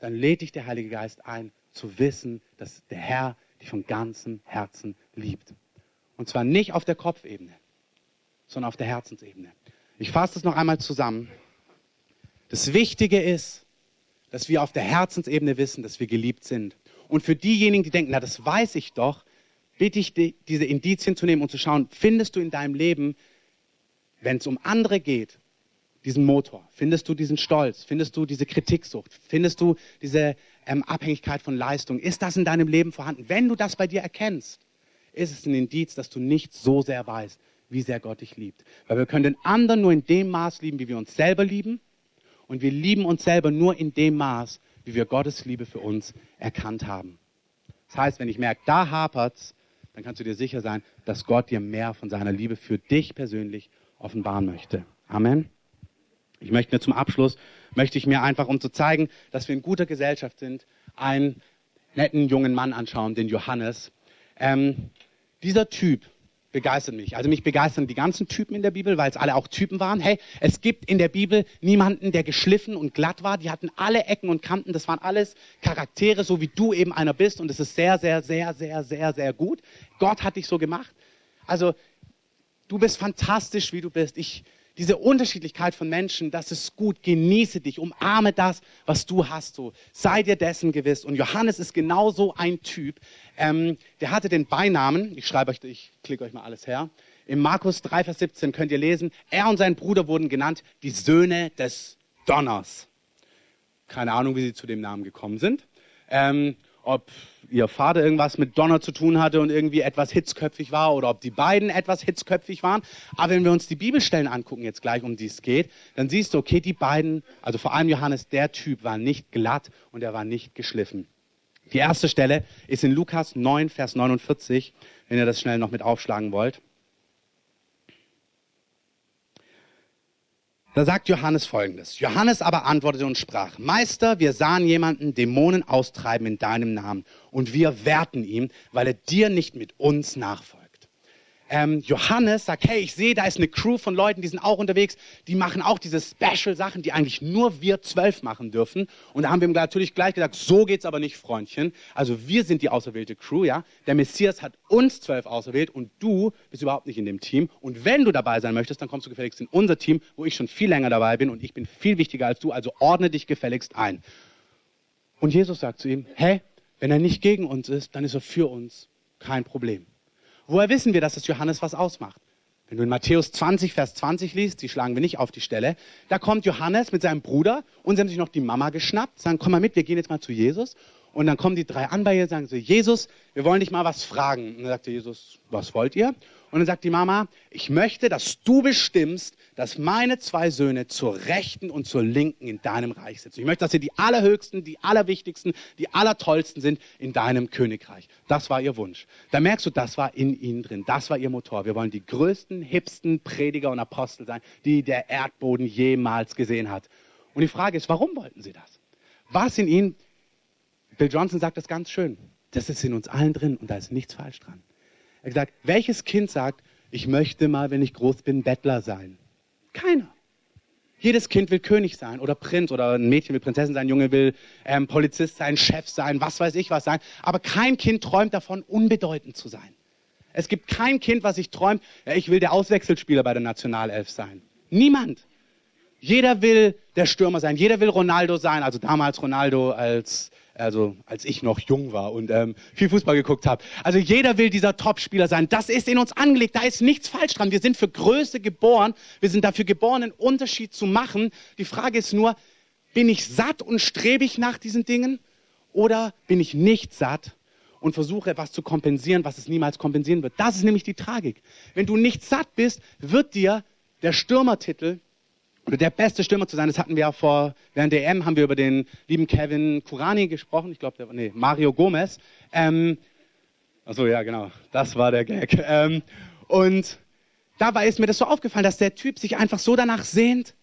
Speaker 1: dann lädt dich der Heilige Geist ein, zu wissen, dass der Herr dich von ganzem Herzen liebt. Und zwar nicht auf der Kopfebene, sondern auf der Herzensebene. Ich fasse das noch einmal zusammen. Das Wichtige ist, dass wir auf der Herzensebene wissen, dass wir geliebt sind. Und für diejenigen, die denken, na, das weiß ich doch, bitte ich dich, diese Indizien zu nehmen und zu schauen, findest du in deinem Leben, wenn es um andere geht, diesen Motor? Findest du diesen Stolz? Findest du diese Kritiksucht? Findest du diese ähm, Abhängigkeit von Leistung? Ist das in deinem Leben vorhanden? Wenn du das bei dir erkennst, ist es ein Indiz, dass du nicht so sehr weißt, wie sehr Gott dich liebt. Weil wir können den anderen nur in dem Maß lieben, wie wir uns selber lieben. Und wir lieben uns selber nur in dem Maß, wie wir Gottes Liebe für uns erkannt haben. Das heißt, wenn ich merke, da hapert's, dann kannst du dir sicher sein, dass Gott dir mehr von seiner Liebe für dich persönlich offenbaren möchte. Amen. Ich möchte mir zum Abschluss, möchte ich mir einfach, um zu zeigen, dass wir in guter Gesellschaft sind, einen netten jungen Mann anschauen, den Johannes. Ähm, dieser Typ begeistert mich. Also mich begeistern die ganzen Typen in der Bibel, weil es alle auch Typen waren. Hey, es gibt in der Bibel niemanden, der geschliffen und glatt war. Die hatten alle Ecken und Kanten. Das waren alles Charaktere, so wie du eben einer bist. Und es ist sehr, sehr, sehr, sehr, sehr, sehr gut. Gott hat dich so gemacht. Also du bist fantastisch, wie du bist. Ich diese Unterschiedlichkeit von Menschen, das ist gut. Genieße dich, umarme das, was du hast. So. Sei dir dessen gewiss. Und Johannes ist genauso ein Typ. Ähm, der hatte den Beinamen, ich schreibe euch, ich klicke euch mal alles her. Im Markus 3, Vers 17 könnt ihr lesen, er und sein Bruder wurden genannt die Söhne des Donners. Keine Ahnung, wie sie zu dem Namen gekommen sind. Ähm, ob ihr Vater irgendwas mit Donner zu tun hatte und irgendwie etwas hitzköpfig war oder ob die beiden etwas hitzköpfig waren. Aber wenn wir uns die Bibelstellen angucken, jetzt gleich, um die es geht, dann siehst du, okay, die beiden, also vor allem Johannes, der Typ war nicht glatt und er war nicht geschliffen. Die erste Stelle ist in Lukas 9, Vers 49, wenn ihr das schnell noch mit aufschlagen wollt. Da sagt Johannes folgendes. Johannes aber antwortete und sprach, Meister, wir sahen jemanden Dämonen austreiben in deinem Namen und wir werten ihm, weil er dir nicht mit uns nachfolgt ähm, Johannes sagt, hey, ich sehe, da ist eine Crew von Leuten, die sind auch unterwegs, die machen auch diese Special-Sachen, die eigentlich nur wir zwölf machen dürfen. Und da haben wir ihm natürlich gleich gesagt, so geht's aber nicht, Freundchen. Also wir sind die auserwählte Crew, ja. Der Messias hat uns zwölf auserwählt und du bist überhaupt nicht in dem Team. Und wenn du dabei sein möchtest, dann kommst du gefälligst in unser Team, wo ich schon viel länger dabei bin und ich bin viel wichtiger als du, also ordne dich gefälligst ein. Und Jesus sagt zu ihm, hey, wenn er nicht gegen uns ist, dann ist er für uns kein Problem. Woher wissen wir, dass das Johannes was ausmacht? Wenn du in Matthäus 20, Vers 20 liest, die schlagen wir nicht auf die Stelle, da kommt Johannes mit seinem Bruder und sie haben sich noch die Mama geschnappt, sagen, komm mal mit, wir gehen jetzt mal zu Jesus. Und dann kommen die drei an ihr und sagen so, Jesus, wir wollen dich mal was fragen. Und dann sagt Jesus, was wollt ihr? Und dann sagt die Mama, ich möchte, dass du bestimmst, dass meine zwei Söhne zur Rechten und zur Linken in deinem Reich sitzen. Ich möchte, dass sie die allerhöchsten, die allerwichtigsten, die allertollsten sind in deinem Königreich. Das war ihr Wunsch. Da merkst du, das war in ihnen drin. Das war ihr Motor. Wir wollen die größten, hipsten Prediger und Apostel sein, die der Erdboden jemals gesehen hat. Und die Frage ist, warum wollten sie das? Was in ihnen? Bill Johnson sagt das ganz schön. Das ist in uns allen drin und da ist nichts falsch dran. Er hat gesagt, welches Kind sagt, ich möchte mal, wenn ich groß bin, Bettler sein? Keiner. Jedes Kind will König sein oder Prinz oder ein Mädchen will Prinzessin sein, ein Junge will ähm, Polizist sein, Chef sein, was weiß ich was sein. Aber kein Kind träumt davon, unbedeutend zu sein. Es gibt kein Kind, was sich träumt, ja, ich will der Auswechselspieler bei der Nationalelf sein. Niemand. Jeder will der Stürmer sein, jeder will Ronaldo sein, also damals Ronaldo als also als ich noch jung war und ähm, viel Fußball geguckt habe. Also jeder will dieser Topspieler sein. Das ist in uns angelegt. Da ist nichts falsch dran. Wir sind für Größe geboren. Wir sind dafür geboren, einen Unterschied zu machen. Die Frage ist nur, bin ich satt und strebe ich nach diesen Dingen oder bin ich nicht satt und versuche etwas zu kompensieren, was es niemals kompensieren wird? Das ist nämlich die Tragik. Wenn du nicht satt bist, wird dir der Stürmertitel oder der beste Stürmer zu sein. Das hatten wir ja vor, während der EM haben wir über den lieben Kevin Kurani gesprochen. Ich glaube, der war, nee, Mario Gomez. Ähm, achso, ja, genau. Das war der Gag. Ähm, und dabei ist mir das so aufgefallen, dass der Typ sich einfach so danach sehnt,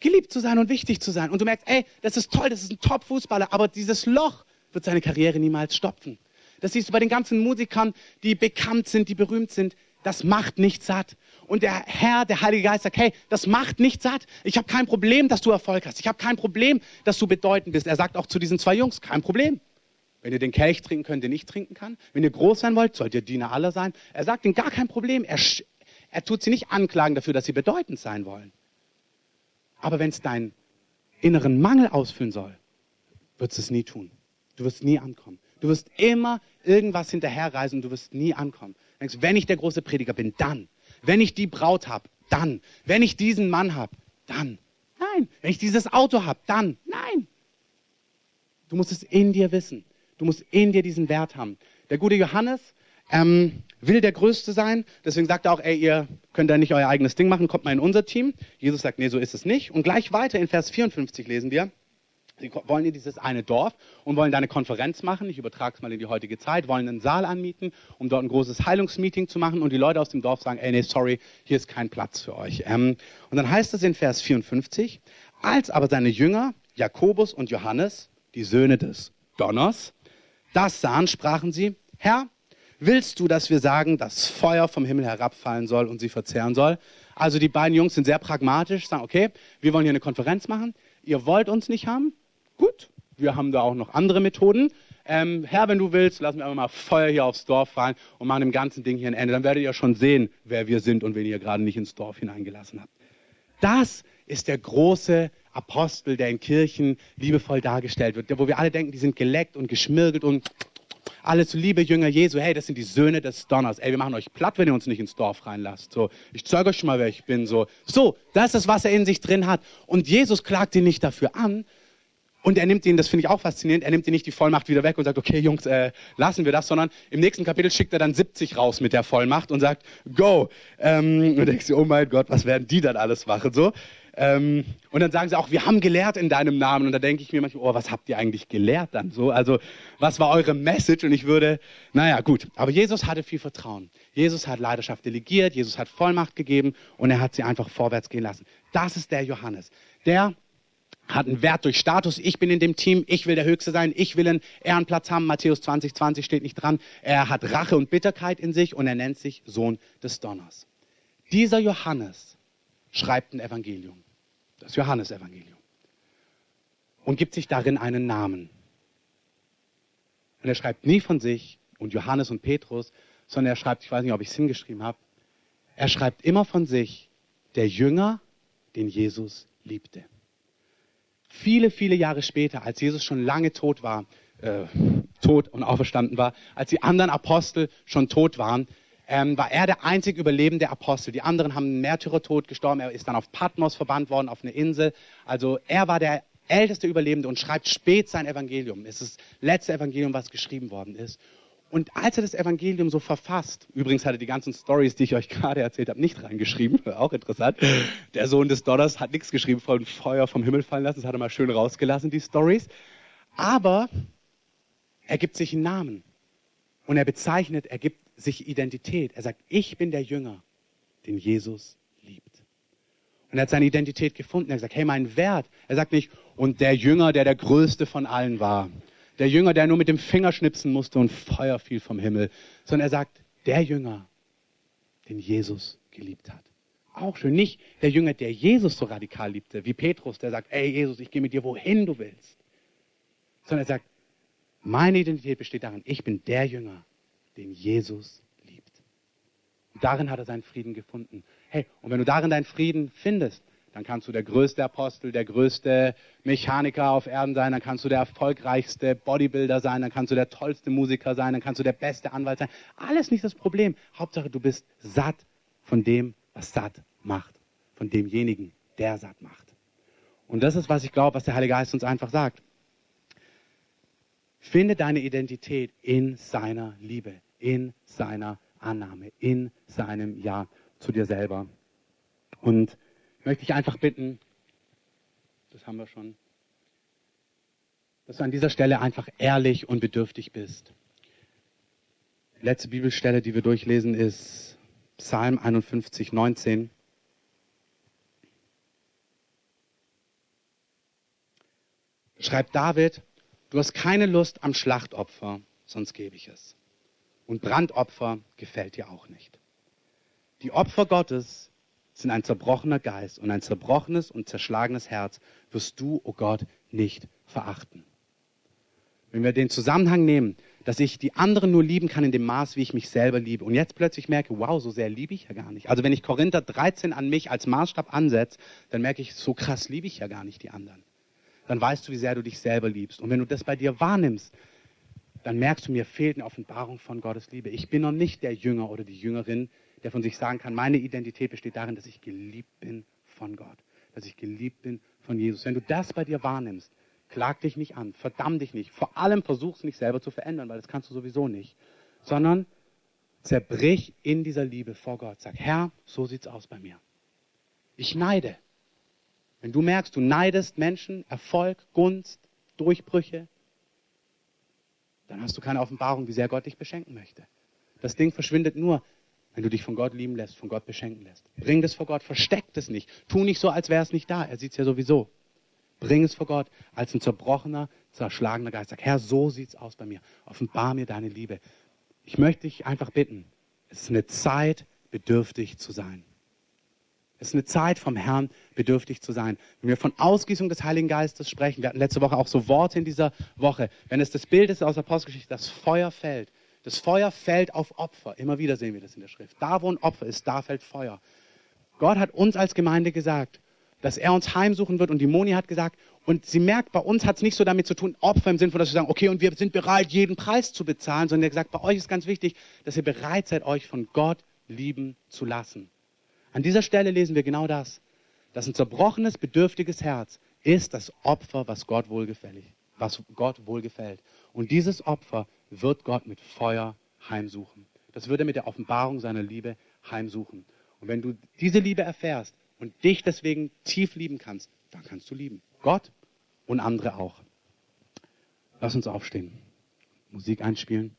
Speaker 1: geliebt zu sein und wichtig zu sein. Und du merkst, ey, das ist toll, das ist ein Top-Fußballer, aber dieses Loch wird seine Karriere niemals stopfen. Das siehst du bei den ganzen Musikern, die bekannt sind, die berühmt sind. Das macht nicht satt. Und der Herr, der Heilige Geist sagt, hey, das macht nicht satt. Ich habe kein Problem, dass du Erfolg hast. Ich habe kein Problem, dass du bedeutend bist. Er sagt auch zu diesen zwei Jungs, kein Problem. Wenn ihr den Kelch trinken könnt, den ich trinken kann. Wenn ihr groß sein wollt, sollt ihr Diener aller sein. Er sagt ihnen gar kein Problem. Er, er tut sie nicht anklagen dafür, dass sie bedeutend sein wollen. Aber wenn es deinen inneren Mangel ausfüllen soll, wird es nie tun. Du wirst nie ankommen. Du wirst immer irgendwas hinterherreisen und du wirst nie ankommen. Denkst, wenn ich der große Prediger bin, dann. Wenn ich die Braut habe, dann. Wenn ich diesen Mann habe, dann. Nein. Wenn ich dieses Auto habe, dann. Nein. Du musst es in dir wissen. Du musst in dir diesen Wert haben. Der gute Johannes ähm, will der Größte sein. Deswegen sagt er auch, ey, ihr könnt da nicht euer eigenes Ding machen, kommt mal in unser Team. Jesus sagt, nee, so ist es nicht. Und gleich weiter in Vers 54 lesen wir, Sie wollen in dieses eine Dorf und wollen da eine Konferenz machen. Ich übertrage es mal in die heutige Zeit. Wollen einen Saal anmieten, um dort ein großes Heilungsmeeting zu machen. Und die Leute aus dem Dorf sagen, ey, nee, sorry, hier ist kein Platz für euch. Ähm, und dann heißt es in Vers 54, als aber seine Jünger, Jakobus und Johannes, die Söhne des Donners, das sahen, sprachen sie, Herr, willst du, dass wir sagen, dass Feuer vom Himmel herabfallen soll und sie verzehren soll? Also die beiden Jungs sind sehr pragmatisch, sagen, okay, wir wollen hier eine Konferenz machen. Ihr wollt uns nicht haben? Gut, wir haben da auch noch andere Methoden. Ähm, Herr, wenn du willst, lassen wir einfach mal Feuer hier aufs Dorf fallen und machen dem ganzen Ding hier ein Ende. Dann werdet ihr schon sehen, wer wir sind und wen ihr gerade nicht ins Dorf hineingelassen habt. Das ist der große Apostel, der in Kirchen liebevoll dargestellt wird, wo wir alle denken, die sind geleckt und geschmirgelt und alle zu liebe Jünger Jesu, hey, das sind die Söhne des Donners. Ey, wir machen euch platt, wenn ihr uns nicht ins Dorf reinlasst. So, ich zeige euch schon mal, wer ich bin. So, so, das ist, was er in sich drin hat. Und Jesus klagt ihn nicht dafür an, und er nimmt ihnen, das finde ich auch faszinierend, er nimmt ihnen nicht die Vollmacht wieder weg und sagt, okay Jungs, äh, lassen wir das, sondern im nächsten Kapitel schickt er dann 70 raus mit der Vollmacht und sagt, go. Ähm, und denkst du, oh mein Gott, was werden die dann alles machen? So. Ähm, und dann sagen sie auch, wir haben gelehrt in deinem Namen. Und da denke ich mir manchmal, oh, was habt ihr eigentlich gelehrt dann so? Also, was war eure Message? Und ich würde, naja, gut. Aber Jesus hatte viel Vertrauen. Jesus hat Leidenschaft delegiert, Jesus hat Vollmacht gegeben und er hat sie einfach vorwärts gehen lassen. Das ist der Johannes. Der hat einen Wert durch Status. Ich bin in dem Team, ich will der Höchste sein, ich will einen Ehrenplatz haben. Matthäus 20, 20 steht nicht dran. Er hat Rache und Bitterkeit in sich und er nennt sich Sohn des Donners. Dieser Johannes schreibt ein Evangelium, das Johannesevangelium, und gibt sich darin einen Namen. Und er schreibt nie von sich und Johannes und Petrus, sondern er schreibt, ich weiß nicht, ob ich es hingeschrieben habe, er schreibt immer von sich, der Jünger, den Jesus liebte viele, viele Jahre später, als Jesus schon lange tot war, äh, tot und auferstanden war, als die anderen Apostel schon tot waren, ähm, war er der einzig überlebende Apostel. Die anderen haben einen Märtyrertod gestorben. Er ist dann auf Patmos verbannt worden, auf eine Insel. Also er war der älteste Überlebende und schreibt spät sein Evangelium. Es ist das letzte Evangelium, was geschrieben worden ist. Und als er das Evangelium so verfasst, übrigens hat er die ganzen Stories, die ich euch gerade erzählt habe, nicht reingeschrieben, auch interessant. Der Sohn des Donners hat nichts geschrieben von Feuer vom Himmel fallen lassen, das hat er mal schön rausgelassen, die Stories. Aber er gibt sich einen Namen und er bezeichnet, er gibt sich Identität. Er sagt, ich bin der Jünger, den Jesus liebt. Und er hat seine Identität gefunden. Er sagt, hey, mein Wert. Er sagt nicht, und der Jünger, der der größte von allen war. Der Jünger, der nur mit dem Finger schnipsen musste und Feuer fiel vom Himmel. Sondern er sagt, der Jünger, den Jesus geliebt hat. Auch schön. Nicht der Jünger, der Jesus so radikal liebte, wie Petrus, der sagt, ey Jesus, ich gehe mit dir, wohin du willst. Sondern er sagt, meine Identität besteht darin, ich bin der Jünger, den Jesus liebt. Und darin hat er seinen Frieden gefunden. Hey, und wenn du darin deinen Frieden findest, dann kannst du der größte Apostel, der größte Mechaniker auf Erden sein, dann kannst du der erfolgreichste Bodybuilder sein, dann kannst du der tollste Musiker sein, dann kannst du der beste Anwalt sein. Alles nicht das Problem. Hauptsache, du bist satt von dem, was satt macht. Von demjenigen, der satt macht. Und das ist, was ich glaube, was der Heilige Geist uns einfach sagt. Finde deine Identität in seiner Liebe in seiner Annahme, in seinem Ja zu dir selber. Und möchte dich einfach bitten, das haben wir schon, dass du an dieser Stelle einfach ehrlich und bedürftig bist. Die letzte Bibelstelle, die wir durchlesen, ist Psalm 51, 19. Schreibt David, du hast keine Lust am Schlachtopfer, sonst gebe ich es. Und Brandopfer gefällt dir auch nicht. Die Opfer Gottes sind ein zerbrochener Geist und ein zerbrochenes und zerschlagenes Herz wirst du, o oh Gott, nicht verachten. Wenn wir den Zusammenhang nehmen, dass ich die anderen nur lieben kann in dem Maß, wie ich mich selber liebe. Und jetzt plötzlich merke, wow, so sehr liebe ich ja gar nicht. Also wenn ich Korinther 13 an mich als Maßstab ansetze, dann merke ich, so krass liebe ich ja gar nicht die anderen. Dann weißt du, wie sehr du dich selber liebst. Und wenn du das bei dir wahrnimmst, dann merkst du, mir fehlt eine Offenbarung von Gottes Liebe. Ich bin noch nicht der Jünger oder die Jüngerin, der von sich sagen kann, meine Identität besteht darin, dass ich geliebt bin von Gott, dass ich geliebt bin von Jesus. Wenn du das bei dir wahrnimmst, klag dich nicht an, verdamm dich nicht. Vor allem versuch es nicht selber zu verändern, weil das kannst du sowieso nicht. Sondern zerbrich in dieser Liebe vor Gott. Sag, Herr, so sieht's aus bei mir. Ich neide. Wenn du merkst, du neidest Menschen, Erfolg, Gunst, Durchbrüche, dann hast du keine Offenbarung, wie sehr Gott dich beschenken möchte. Das Ding verschwindet nur, wenn du dich von Gott lieben lässt, von Gott beschenken lässt. Bring das vor Gott, versteck das nicht. Tu nicht so, als wäre es nicht da. Er sieht es ja sowieso. Bring es vor Gott als ein zerbrochener, zerschlagener Geist. Sag, Herr, so sieht es aus bei mir. Offenbar mir deine Liebe. Ich möchte dich einfach bitten, es ist eine Zeit, bedürftig zu sein. Es ist eine Zeit vom Herrn, bedürftig zu sein. Wenn wir von Ausgießung des Heiligen Geistes sprechen, wir hatten letzte Woche auch so Worte in dieser Woche, wenn es das Bild ist aus der Apostelgeschichte, das Feuer fällt. Das Feuer fällt auf Opfer. Immer wieder sehen wir das in der Schrift. Da, wo ein Opfer ist, da fällt Feuer. Gott hat uns als Gemeinde gesagt, dass er uns heimsuchen wird und die Moni hat gesagt, und sie merkt, bei uns hat es nicht so damit zu tun, Opfer im Sinne von, dass wir sagen, okay, und wir sind bereit, jeden Preis zu bezahlen, sondern er hat gesagt, bei euch ist ganz wichtig, dass ihr bereit seid, euch von Gott lieben zu lassen. An dieser Stelle lesen wir genau das. Dass ein zerbrochenes, bedürftiges Herz ist das Opfer, was Gott wohlgefällig, was Gott wohlgefällt. Und dieses Opfer wird Gott mit Feuer heimsuchen. Das wird er mit der Offenbarung seiner Liebe heimsuchen. Und wenn du diese Liebe erfährst und dich deswegen tief lieben kannst, dann kannst du lieben. Gott und andere auch. Lass uns aufstehen. Musik einspielen.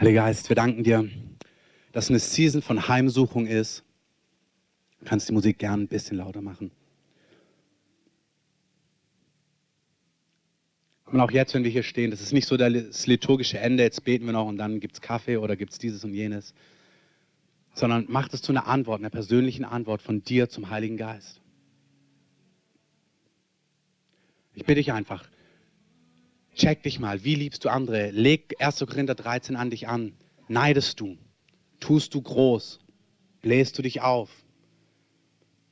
Speaker 1: Heiliger Geist, wir danken dir, dass eine Season von Heimsuchung ist. Du kannst die Musik gern ein bisschen lauter machen. Und auch jetzt, wenn wir hier stehen, das ist nicht so das liturgische Ende, jetzt beten wir noch und dann gibt es Kaffee oder gibt es dieses und jenes, sondern mach das zu einer Antwort, einer persönlichen Antwort von dir zum Heiligen Geist. Ich bitte dich einfach, check dich mal, wie liebst du andere? Leg 1. Korinther 13 an dich an. Neidest du? Tust du groß? Bläst du dich auf?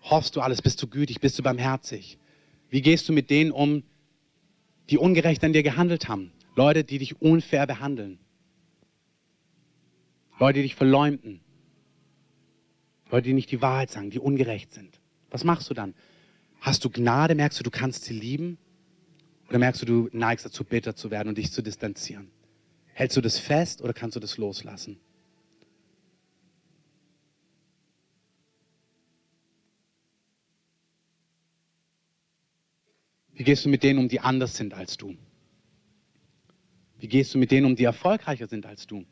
Speaker 1: Hoffst du alles? Bist du gütig? Bist du barmherzig? Wie gehst du mit denen um, die ungerecht an dir gehandelt haben? Leute, die dich unfair behandeln. Leute, die dich verleumden. Leute, die nicht die Wahrheit sagen, die ungerecht sind. Was machst du dann? Hast du Gnade? Merkst du, du kannst sie lieben? Oder merkst du, du neigst dazu, bitter zu werden und dich zu distanzieren? Hältst du das fest oder kannst du das loslassen? Wie gehst du mit denen um, die anders sind als du? Wie gehst du mit denen um, die erfolgreicher sind als du?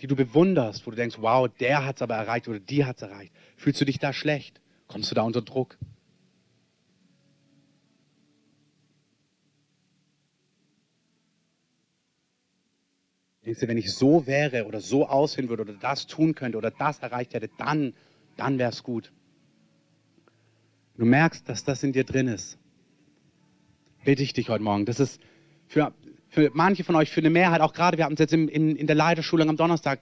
Speaker 1: Die du bewunderst, wo du denkst, wow, der hat es aber erreicht oder die hat es erreicht. Fühlst du dich da schlecht? Kommst du da unter Druck? Denkst du, wenn ich so wäre oder so aussehen würde oder das tun könnte oder das erreicht hätte, dann, dann wäre es gut. Du merkst, dass das in dir drin ist. Bitte ich dich heute Morgen. Das ist für, für manche von euch, für eine Mehrheit, auch gerade, wir hatten es jetzt in, in, in der Leiterschulung am Donnerstag,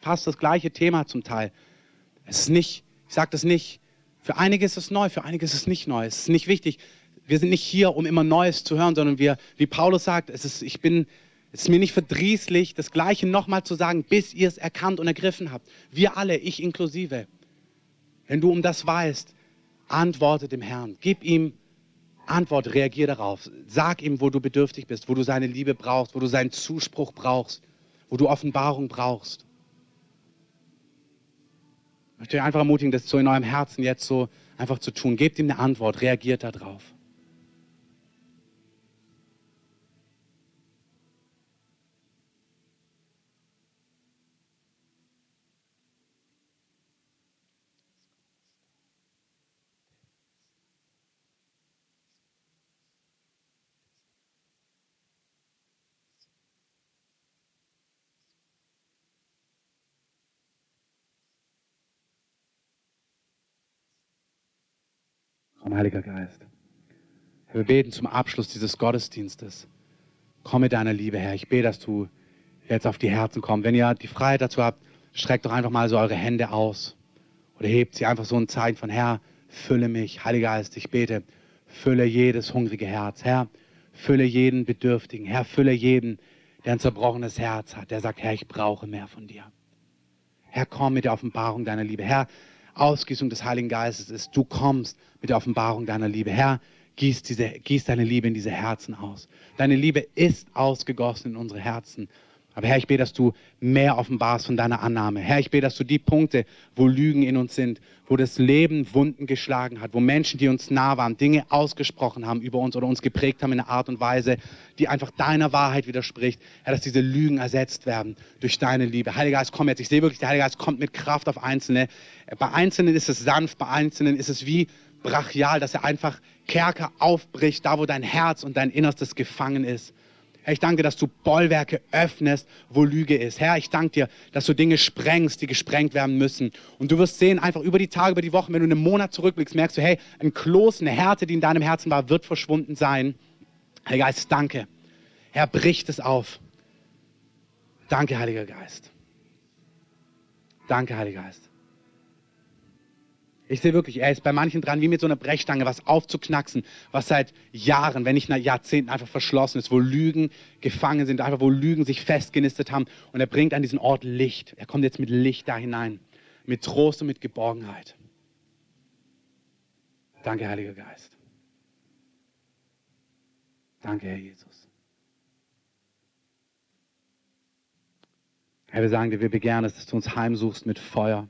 Speaker 1: fast das gleiche Thema zum Teil. Es ist nicht, ich sage das nicht, für einige ist es neu, für einige ist es nicht neu. Es ist nicht wichtig. Wir sind nicht hier, um immer Neues zu hören, sondern wir, wie Paulus sagt, es ist, ich bin, es ist mir nicht verdrießlich, das Gleiche nochmal zu sagen, bis ihr es erkannt und ergriffen habt. Wir alle, ich inklusive. Wenn du um das weißt, antworte dem Herrn. Gib ihm Antwort, reagier darauf. Sag ihm, wo du bedürftig bist, wo du seine Liebe brauchst, wo du seinen Zuspruch brauchst, wo du Offenbarung brauchst. Ich möchte euch einfach ermutigen, das so in eurem Herzen jetzt so einfach zu tun. Gebt ihm eine Antwort, reagiert darauf. Heiliger Geist. Herr, wir beten zum Abschluss dieses Gottesdienstes. Komm mit deiner Liebe, Herr. Ich bete, dass du jetzt auf die Herzen kommst. Wenn ihr die Freiheit dazu habt, streckt doch einfach mal so eure Hände aus. Oder hebt sie einfach so ein Zeichen von, Herr, fülle mich. Heiliger Geist, ich bete, fülle jedes hungrige Herz. Herr, fülle jeden Bedürftigen. Herr, fülle jeden, der ein zerbrochenes Herz hat, der sagt, Herr, ich brauche mehr von dir. Herr, komm mit der Offenbarung deiner Liebe. Herr, Ausgießung des Heiligen Geistes ist, du kommst mit der Offenbarung deiner Liebe. Herr, gieß, diese, gieß deine Liebe in diese Herzen aus. Deine Liebe ist ausgegossen in unsere Herzen. Aber Herr, ich bete, dass du mehr offenbarst von deiner Annahme. Herr, ich bete, dass du die Punkte, wo Lügen in uns sind, wo das Leben Wunden geschlagen hat, wo Menschen, die uns nah waren, Dinge ausgesprochen haben über uns oder uns geprägt haben in einer Art und Weise, die einfach deiner Wahrheit widerspricht, Herr, dass diese Lügen ersetzt werden durch deine Liebe. Heiliger Geist, komm jetzt. Ich sehe wirklich, der Heilige Geist kommt mit Kraft auf Einzelne. Bei Einzelnen ist es sanft, bei Einzelnen ist es wie brachial, dass er einfach Kerker aufbricht, da wo dein Herz und dein Innerstes gefangen ist. Herr, ich danke, dass du Bollwerke öffnest, wo Lüge ist. Herr, ich danke dir, dass du Dinge sprengst, die gesprengt werden müssen. Und du wirst sehen, einfach über die Tage, über die Wochen, wenn du einen Monat zurückblickst, merkst du, hey, ein Kloß, eine Härte, die in deinem Herzen war, wird verschwunden sein. Heiliger Geist, danke. Herr, bricht es auf. Danke, Heiliger Geist. Danke, Heiliger Geist. Ich sehe wirklich, er ist bei manchen dran, wie mit so einer Brechstange, was aufzuknacksen, was seit Jahren, wenn nicht nach Jahrzehnten einfach verschlossen ist, wo Lügen gefangen sind, einfach wo Lügen sich festgenistet haben. Und er bringt an diesen Ort Licht. Er kommt jetzt mit Licht da hinein, mit Trost und mit Geborgenheit. Danke, Heiliger Geist. Danke, Herr Jesus. Herr, wir sagen dir, wir begehren es, dass du uns heimsuchst mit Feuer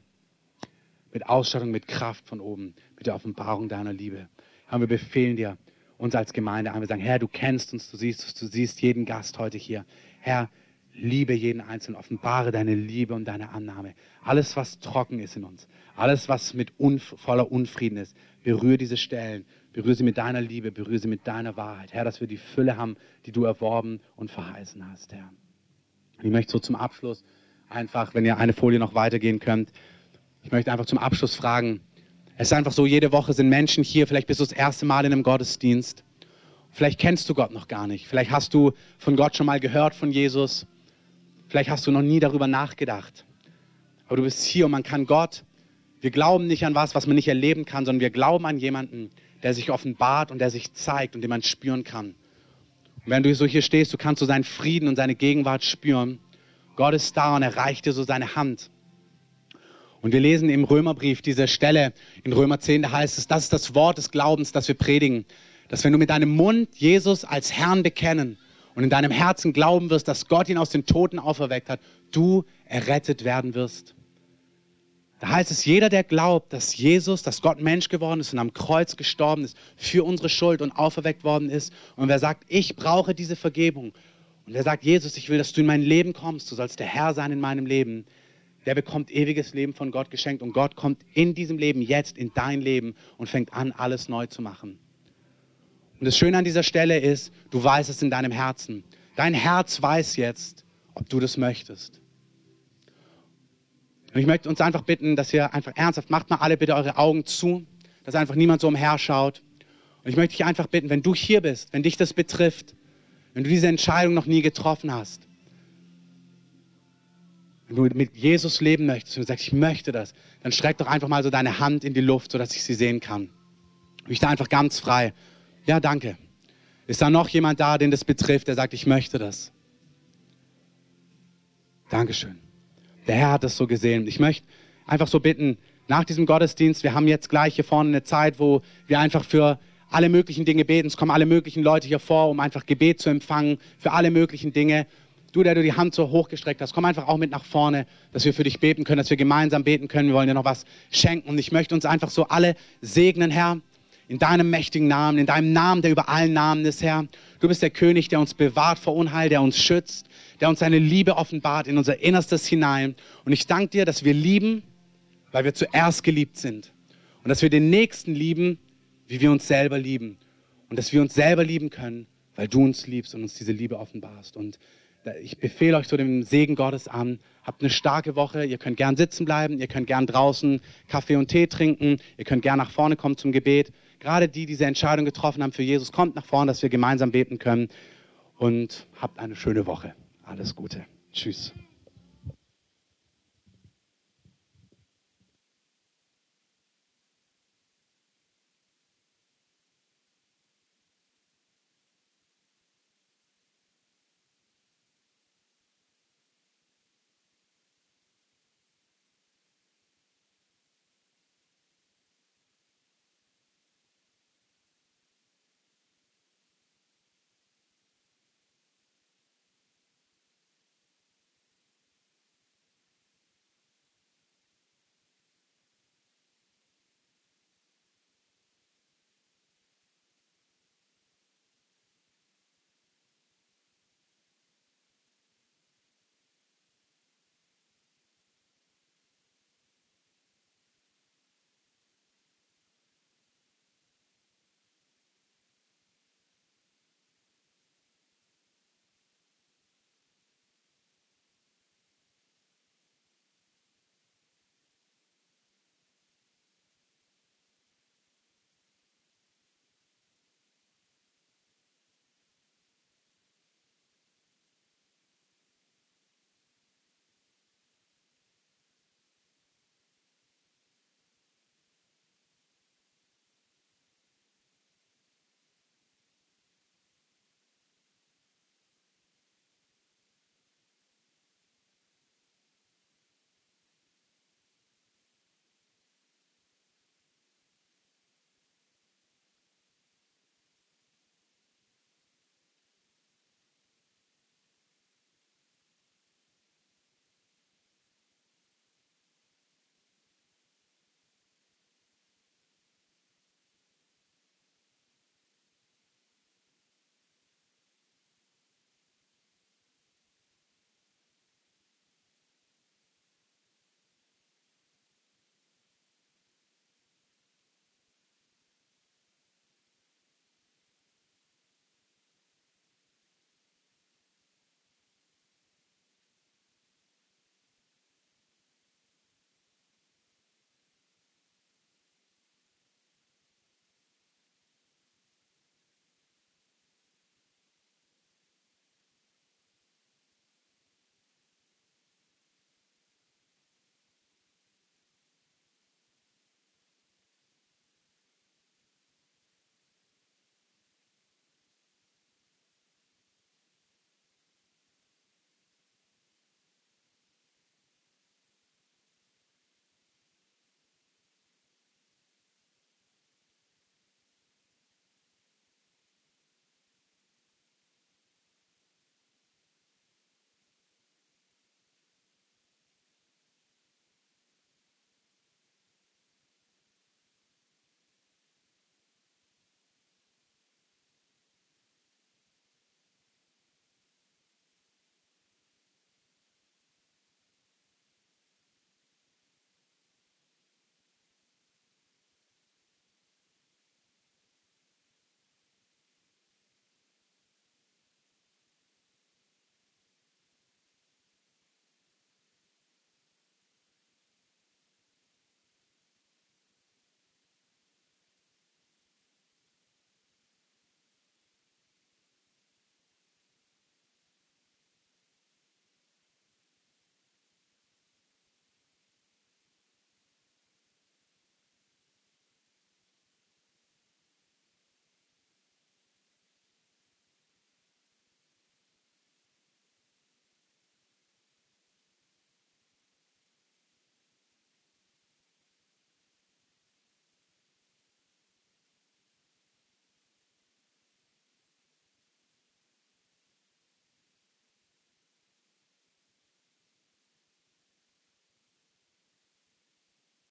Speaker 1: mit Ausstattung, mit Kraft von oben, mit der Offenbarung deiner Liebe. Herr, wir befehlen dir, uns als Gemeinde an. Wir sagen, Herr, du kennst uns, du siehst uns, du siehst jeden Gast heute hier. Herr, liebe jeden Einzelnen, offenbare deine Liebe und deine Annahme. Alles, was trocken ist in uns, alles, was mit unf voller Unfrieden ist, berühre diese Stellen, berühre sie mit deiner Liebe, berühre sie mit deiner Wahrheit. Herr, dass wir die Fülle haben, die du erworben und verheißen hast, Herr. ich möchte so zum Abschluss einfach, wenn ihr eine Folie noch weitergehen könnt, ich möchte einfach zum Abschluss fragen. Es ist einfach so, jede Woche sind Menschen hier, vielleicht bist du das erste Mal in einem Gottesdienst. Vielleicht kennst du Gott noch gar nicht. Vielleicht hast du von Gott schon mal gehört, von Jesus. Vielleicht hast du noch nie darüber nachgedacht. Aber du bist hier und man kann Gott, wir glauben nicht an was, was man nicht erleben kann, sondern wir glauben an jemanden, der sich offenbart und der sich zeigt und den man spüren kann. Und wenn du so hier stehst, du kannst so seinen Frieden und seine Gegenwart spüren. Gott ist da und er reicht dir so seine Hand. Und wir lesen im Römerbrief diese Stelle in Römer 10, da heißt es, das ist das Wort des Glaubens, das wir predigen, dass wenn du mit deinem Mund Jesus als Herrn bekennen und in deinem Herzen glauben wirst, dass Gott ihn aus den Toten auferweckt hat, du errettet werden wirst. Da heißt es, jeder, der glaubt, dass Jesus, dass Gott Mensch geworden ist und am Kreuz gestorben ist für unsere Schuld und auferweckt worden ist, und wer sagt, ich brauche diese Vergebung, und wer sagt, Jesus, ich will, dass du in mein Leben kommst, du sollst der Herr sein in meinem Leben, der bekommt ewiges Leben von Gott geschenkt und Gott kommt in diesem Leben jetzt in dein Leben und fängt an, alles neu zu machen. Und das Schöne an dieser Stelle ist, du weißt es in deinem Herzen. Dein Herz weiß jetzt, ob du das möchtest. Und ich möchte uns einfach bitten, dass ihr einfach ernsthaft, macht mal alle bitte eure Augen zu, dass einfach niemand so umherschaut. Und ich möchte dich einfach bitten, wenn du hier bist, wenn dich das betrifft, wenn du diese Entscheidung noch nie getroffen hast, wenn du mit Jesus leben möchtest und sagst, ich möchte das, dann streck doch einfach mal so deine Hand in die Luft, sodass ich sie sehen kann. Ich da einfach ganz frei. Ja, danke. Ist da noch jemand da, den das betrifft, der sagt, ich möchte das? Dankeschön. Der Herr hat es so gesehen. Ich möchte einfach so bitten, nach diesem Gottesdienst, wir haben jetzt gleich hier vorne eine Zeit, wo wir einfach für alle möglichen Dinge beten. Es kommen alle möglichen Leute hier vor, um einfach Gebet zu empfangen für alle möglichen Dinge. Du, der du die Hand so hochgestreckt hast, komm einfach auch mit nach vorne, dass wir für dich beten können, dass wir gemeinsam beten können. Wir wollen dir noch was schenken. Und ich möchte uns einfach so alle segnen, Herr, in deinem mächtigen Namen, in deinem Namen, der über allen Namen ist, Herr. Du bist der König, der uns bewahrt vor Unheil, der uns schützt, der uns seine Liebe offenbart in unser Innerstes hinein. Und ich danke dir, dass wir lieben, weil wir zuerst geliebt sind. Und dass wir den Nächsten lieben, wie wir uns selber lieben. Und dass wir uns selber lieben können, weil du uns liebst und uns diese Liebe offenbarst. Und ich befehle euch so dem Segen Gottes an. Habt eine starke Woche. Ihr könnt gern sitzen bleiben. Ihr könnt gern draußen Kaffee und Tee trinken. Ihr könnt gern nach vorne kommen zum Gebet. Gerade die, die diese Entscheidung getroffen haben für Jesus, kommt nach vorne, dass wir gemeinsam beten können. Und habt eine schöne Woche. Alles Gute. Tschüss.